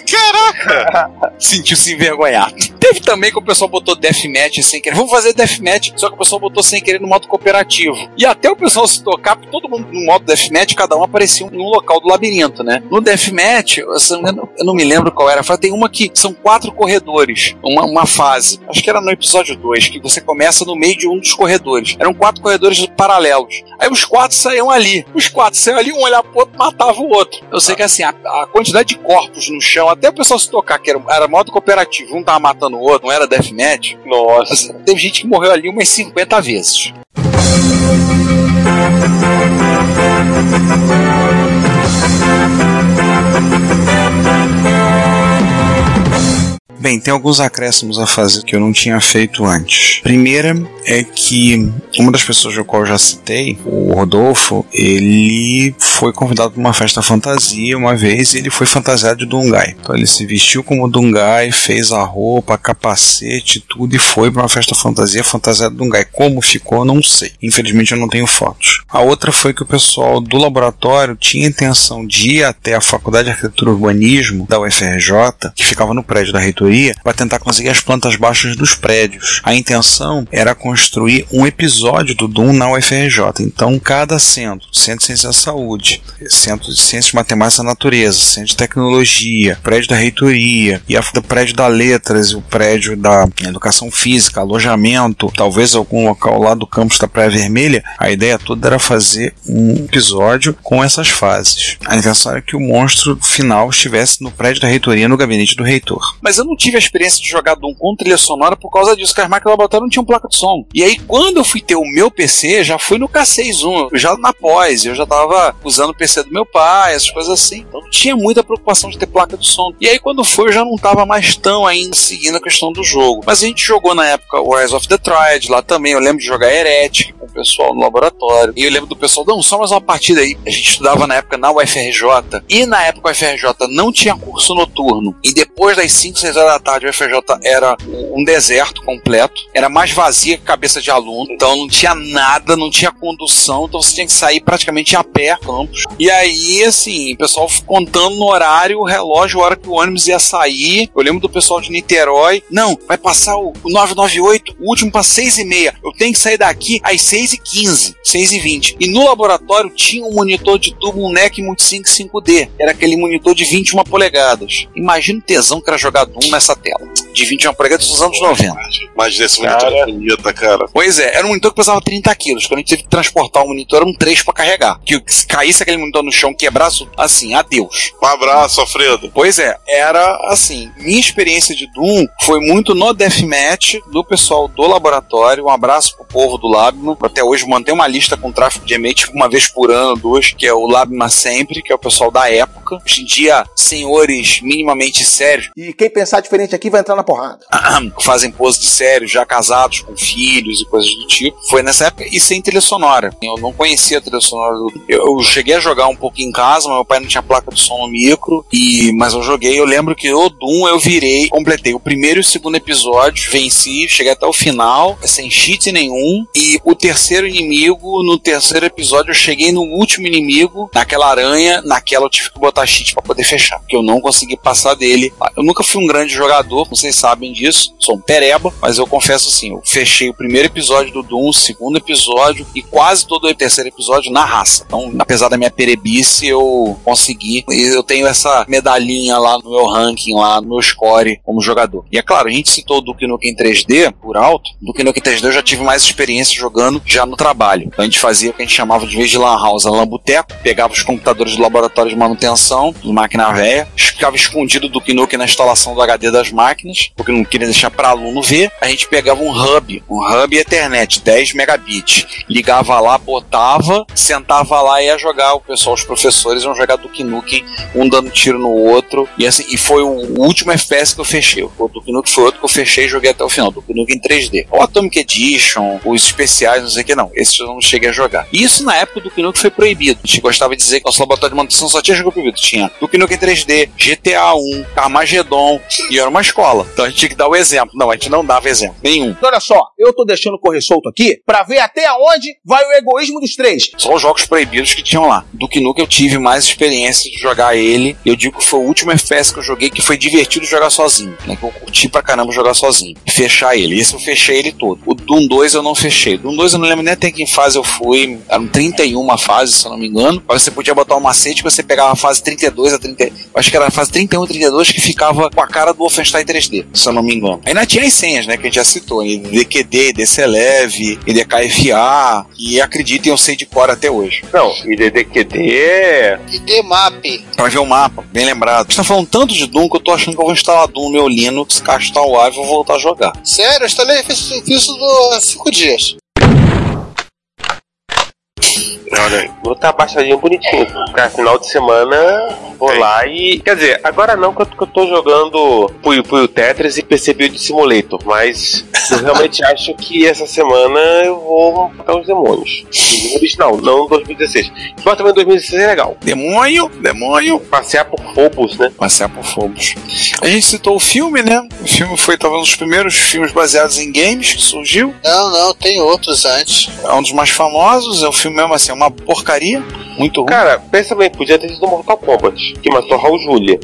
Caraca! <laughs> Sentiu-se envergonhado. Teve também que o pessoal botou deathmatch sem querer. Vamos fazer deathmatch, só que o pessoal botou sem querer no modo cooperativo. E até o pessoal se tocar, todo mundo no modo deathmatch, cada um aparecia em um local do labirinto, né? No deathmatch, eu não me engano, eu não me lembro qual era, tem uma que são quatro corredores, uma, uma fase. Acho que era no episódio 2, que você começa no meio de um dos corredores. Eram quatro corredores paralelos. Aí os quatro saíam ali. Os quatro saíam ali, um olhava pro outro, matava o outro. Eu sei que assim, a, a quantidade de corpos no chão, até o pessoal se tocar, que era, era modo cooperativo, um tava matando o outro, não era deathmatch. Nossa. Teve gente que morreu ali umas 50 vezes. Bem, tem alguns acréscimos a fazer que eu não tinha feito antes. Primeira é que uma das pessoas do qual eu já citei, o Rodolfo, ele foi convidado para uma festa fantasia uma vez e ele foi fantasiado de Dungai. Então ele se vestiu como Dungai, fez a roupa, capacete, tudo e foi para uma festa fantasia fantasiado de Dungai. Como ficou, não sei. Infelizmente eu não tenho fotos. A outra foi que o pessoal do laboratório tinha intenção de ir até a Faculdade de Arquitetura e Urbanismo da UFRJ, que ficava no prédio da reitoria, para tentar conseguir as plantas baixas dos prédios. A intenção era construir um episódio do Doom na UFRJ. Então, cada centro, Centro de Ciência da Saúde, Centro de Ciências Matemáticas da Natureza, Centro de Tecnologia, prédio da reitoria, e o prédio da Letras, o prédio da Educação Física, alojamento, talvez algum local lá do campus da Praia Vermelha, a ideia toda era fazer um episódio com essas fases. A intenção era que o monstro final estivesse no prédio da reitoria, no gabinete do reitor. Mas eu não tive a experiência de jogar Doom com trilha sonora por causa disso, que as máquinas do laboratório não tinham placa de som. E aí, quando eu fui ter o meu PC, já fui no K61, já na pós, eu já tava usando o PC do meu pai, essas coisas assim. Então não tinha muita preocupação de ter placa de som. E aí, quando foi, eu já não tava mais tão ainda seguindo a questão do jogo. Mas a gente jogou na época o Rise of the Triad lá também. Eu lembro de jogar Heretic com o pessoal no laboratório. E eu lembro do pessoal, não, só mais uma partida aí. A gente estudava na época na UFRJ. E na época a UFRJ não tinha curso noturno. E depois das 5, 6 horas da tarde, o FJ era um deserto completo, era mais vazia que cabeça de aluno, então não tinha nada, não tinha condução, então você tinha que sair praticamente a pé campus. E aí, assim, o pessoal contando no horário, o relógio, a hora que o ônibus ia sair. Eu lembro do pessoal de Niterói, não, vai passar o, o 998, o último para 6 e meia. Eu tenho que sair daqui às 6 e 15, 6 e 20. E no laboratório tinha um monitor de tubo, um NEC Multisync 5D, era aquele monitor de 21 polegadas. Imagina o tesão que era jogar Doom nessa tela de 21 polegadas dos anos 90. Imagina esse monitor Cara. bonita, cara. Pois é, era um monitor que pesava 30 quilos. Quando a gente teve que transportar o monitor, era um 3 pra carregar. Que se caísse aquele monitor no chão, quebrasse, assim, adeus. Um abraço, Alfredo. Pois é, era assim. Minha experiência de Doom foi muito no Deathmatch do pessoal do laboratório. Um abraço pro povo do Labma. Até hoje mantém uma lista com tráfego de e-mail, tipo, uma vez por ano, duas, que é o Labma Sempre, que é o pessoal da época. Hoje em dia, senhores minimamente sérios, E quem pensar diferente aqui vai entrar na porrada. fazem pose de sério, já casados, com filhos e coisas do tipo. Foi nessa época e sem trilha sonora. Eu não conhecia a trilha sonora do. Eu, eu cheguei a jogar um pouco em casa, mas meu pai não tinha placa de som no micro. E, mas eu joguei. Eu lembro que o Doom eu virei, completei o primeiro e o segundo episódio, venci, cheguei até o final, sem cheat nenhum. E o terceiro inimigo, no terceiro episódio, eu cheguei no último inimigo, naquela aranha, naquela eu tive que botar cheat pra poder fechar. Porque eu não consegui passar dele. Eu nunca fui um grande jogador, vocês sabem disso. Sou um pereba, mas eu confesso assim, eu fechei o primeiro episódio do Doom, o segundo episódio e quase todo o terceiro episódio na raça. Então, apesar da minha perebice, eu consegui. E eu tenho essa medalhinha lá no meu ranking, lá no meu score como jogador. E é claro, a gente citou o Duke Nukem em 3D por alto. Duke Nukem 3D eu já tive mais experiência jogando já no trabalho. Então a gente fazia o que a gente chamava de vez de lan house, a lambuteco, pegava os computadores do laboratório de manutenção, de máquina velha, ficava escondido do Duke Nukem na instalação do HD das máquinas, porque não queria deixar para aluno ver. A gente pegava um hub, um hub Ethernet, 10 megabits, ligava lá, botava, sentava lá e ia jogar. O pessoal, os professores iam jogar Duke Nukem, um dando tiro no outro. E assim, e foi o último FPS que eu fechei. O Duke Nukem foi outro que eu fechei e joguei até o final. Duke Nukem em 3D. O Atomic Edition, os especiais, não sei o que não. Esses eu não cheguei a jogar. E isso na época do Duke Nukem foi proibido. A gente gostava de dizer que nosso laboratório de manutenção só tinha jogo proibido. Tinha Duke Nukem 3D, GTA 1, Armageddon, e era uma escola. Então a gente tinha que dar o exemplo. Não, a gente não dava exemplo. Nenhum. Então, olha só, eu tô deixando correr solto aqui pra ver até onde vai o egoísmo dos três. Só os jogos proibidos que tinham lá. Duke Nukem eu tive mais experiência de jogar ele. Eu digo que foi o último FPS que eu joguei que foi divertido jogar sozinho. Né? Que eu curti pra caramba jogar sozinho. Fechar ele. Esse eu fechei ele todo. O Doom 2 eu não fechei. Doom 2 eu não lembro nem até que fase eu fui. Eram 31 fases, se eu não me engano. Mas você podia botar um macete que você pegava a fase 32 a 30. Acho que era a fase 31 e 32 que ficava com a cara do Wolfenstein 3D, se eu não me engano. Ainda tinha as senhas, né? Que a gente já citou. DQD, DCLEV, IDKFA. E acreditem, eu sei de cor até hoje. Não, IDDQD é. ID Map. Pra ver o mapa, bem lembrado. Você tá falando tanto de Doom que eu tô achando que eu vou instalar Doom no meu Linux, castar o ar e vou voltar a jogar. Sério, eu instalei fiz isso há 5 dias. Olha. Vou estar baixadinho bonitinho. Pra final de semana, vou lá e. Quer dizer, agora não que eu, que eu tô jogando Puyo Puyo Tetris e percebi o de Simulator, mas eu realmente <laughs> acho que essa semana eu vou matar os demônios. Original, não 2016. Mas também 2016 é legal. Demônio, demônio. Passear por Phobos, né? Passear por Phobos. A gente citou o filme, né? O filme foi talvez um dos primeiros filmes baseados em games que surgiu. Não, não, tem outros antes. É um dos mais famosos. É um filme mesmo assim, é uma porcaria. Muito ruim. Cara, pensa bem, podia ter sido Mortal Kombat, que matou Raul Julia.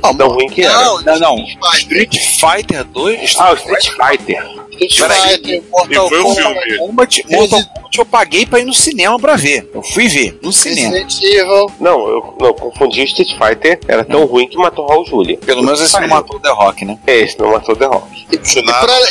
Tão ruim que era. Não, Não, não. Street Fighter 2? Ah, o Street Fighter. Street Peraí. Fighter, Mortal Kombat. Kombat, Mortal Kombat eu paguei pra ir no cinema pra ver. Eu fui ver, no cinema. Resident Evil. Não, eu não, confundi o Street Fighter, era tão ruim que matou Raul Julia. Pelo menos esse não matou o The Rock, né? É, esse não matou The Rock. Pra-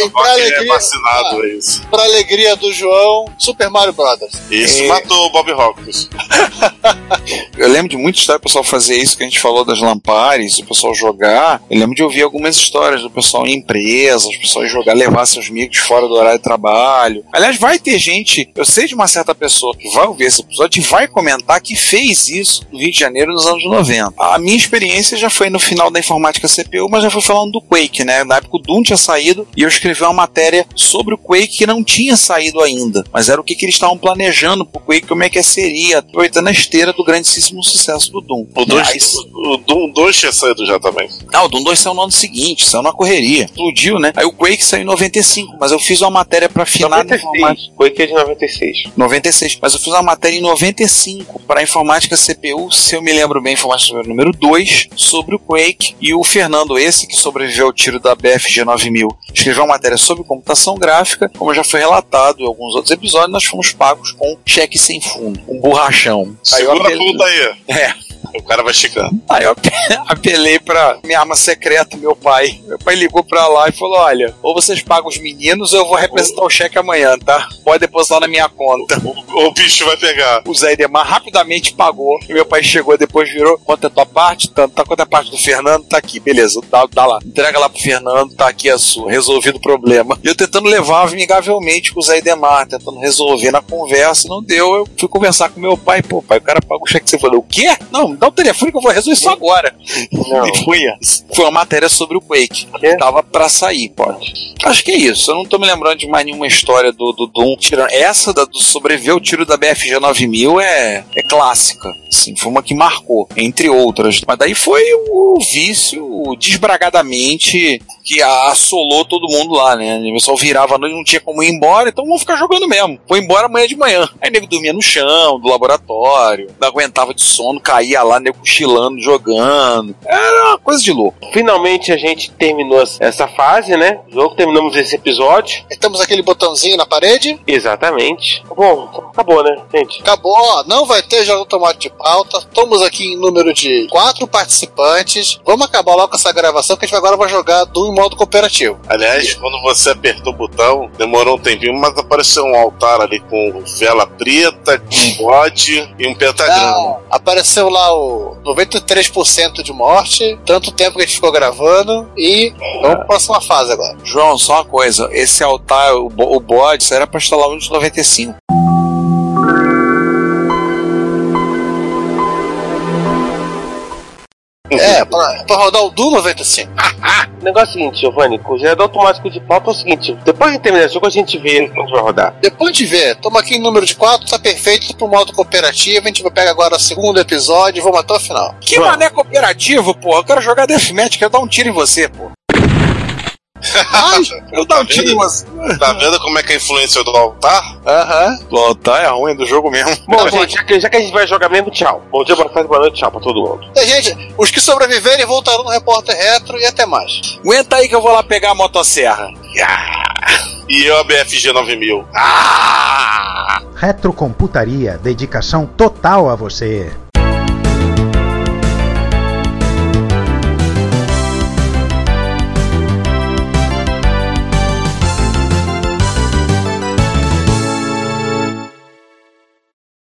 e pra é alegria- vacinado, é isso. Pra alegria do João, Super Mario Brothers. Isso É. matou o Bob Hopkins. <laughs> Eu lembro de muita história do pessoal fazer isso que a gente falou das lampares, o pessoal jogar. Eu lembro de ouvir algumas histórias do pessoal em empresas, o pessoal jogar, levar seus amigos fora do horário de trabalho. Aliás, vai ter gente, eu sei de uma certa pessoa que vai ouvir esse episódio e vai comentar que fez isso no Rio de Janeiro nos anos 90. A minha experiência já foi no final da informática CPU, mas já foi falando do Quake, né? Na época o Doom tinha saído e eu escrevi uma matéria sobre o Quake que não tinha saído ainda, mas era o que, que eles estavam planejando pro Quake, como é que seria, aproveitando a esteira do grandíssimo sucesso do Doom. O, dois, Aí- o Doom 2 tinha saído já também. ah, o Doom 2 saiu no ano seguinte, saiu na correria. Explodiu, né? Aí o Quake saiu em 95, mas eu fiz uma matéria pra afinar na informática. 96. Quake é de 96. 96. Mas eu fiz uma matéria em 95 para informática CPU, se eu me lembro bem, informática CPU número 2, sobre o Quake. E o Fernando, esse que sobreviveu ao tiro da BFG 9000, escreveu uma matéria sobre computação gráfica. Como já foi relatado em alguns outros episódios, nós fomos pagos com cheque sem fundo, um borrachão. Segura a ponta aí. É. O cara vai esticando. Aí eu ape- <laughs> apelei pra minha arma secreta, meu pai. Meu pai ligou pra lá e falou: Olha, ou vocês pagam os meninos ou eu vou representar o cheque amanhã, tá? Pode depositar na minha conta. <laughs> O, o bicho vai pegar. O Zé Idemar rapidamente pagou. E meu pai chegou depois, virou: Quanto é a tua parte? Tanto. Tá quanto é a parte do Fernando? Tá aqui, beleza. Dá, dá lá. Entrega lá pro Fernando, tá aqui a sua. Resolvido o problema. E eu tentando levar amigavelmente com o Zé Idemar, tentando resolver na conversa. Não deu. Eu fui conversar com meu pai. Pô, pai, o cara paga o cheque. Você falou: O quê? Não, me dá o telefone que eu vou resolver isso agora. Não. E <laughs> foi essa. Foi uma matéria sobre o Quake. É? Tava pra sair, pode. Acho que é isso. Eu não tô me lembrando de mais nenhuma história do, do Doom. Tirando essa da, do sobreviver ao tiro da BFG 9000 é, é clássica. Sim, foi uma que marcou, entre outras. Mas daí foi o vício desbragadamente que assolou todo mundo lá, né? O pessoal virava a noite, não tinha como ir embora, então vamos ficar jogando mesmo. Vou embora amanhã de manhã. Aí nego dormia no chão, do laboratório, não aguentava de sono, caía lá, nego cochilando, jogando. Era uma coisa de louco. Finalmente a gente terminou essa fase, né? Jogo, terminamos esse episódio. Temos aquele botãozinho na parede. Exatamente. Bom, acabou, né, gente? Acabou, não vai ter jogo tomate de pauta. Estamos aqui em número de quatro participantes. Vamos acabar logo com essa gravação que a gente agora vai jogar do modo cooperativo. Aliás, quando você apertou o botão, demorou um tempinho, mas apareceu um altar ali com vela preta, um bode e um pentagrama. Ah, apareceu lá o 93% de morte, tanto tempo que a gente ficou gravando e vamos pra próxima fase agora. João, só uma coisa: esse altar, o, o bode, isso era pra instalar Windows 95. É, pra, pra rodar o Doom 95. O negócio é o seguinte, Giovanni, com o gerador automático de pauta é o seguinte: depois de terminar o jogo, a gente vê onde vai rodar. Depois de ver, estamos aqui em número de 4, tá perfeito pro modo cooperativo. A gente vai pegar agora o segundo episódio e vamos até o final. Que mané cooperativo, pô? Eu quero jogar Deathmatch, quero dar um tiro em você, pô. Ai, Eu um você. Tá vendo como é que é a influência do altar? Aham. O altar é ruim do jogo mesmo. Bom, Tá gente, já que, já que a gente vai jogar mesmo, tchau. Bom dia, boa tarde, boa noite, tchau pra todo mundo. E, gente, os que sobreviverem voltarão no Repórter Retro e até mais. Aguenta aí que eu vou lá pegar a motosserra. E eu a BFG 9000. Retrocomputaria, dedicação total a você.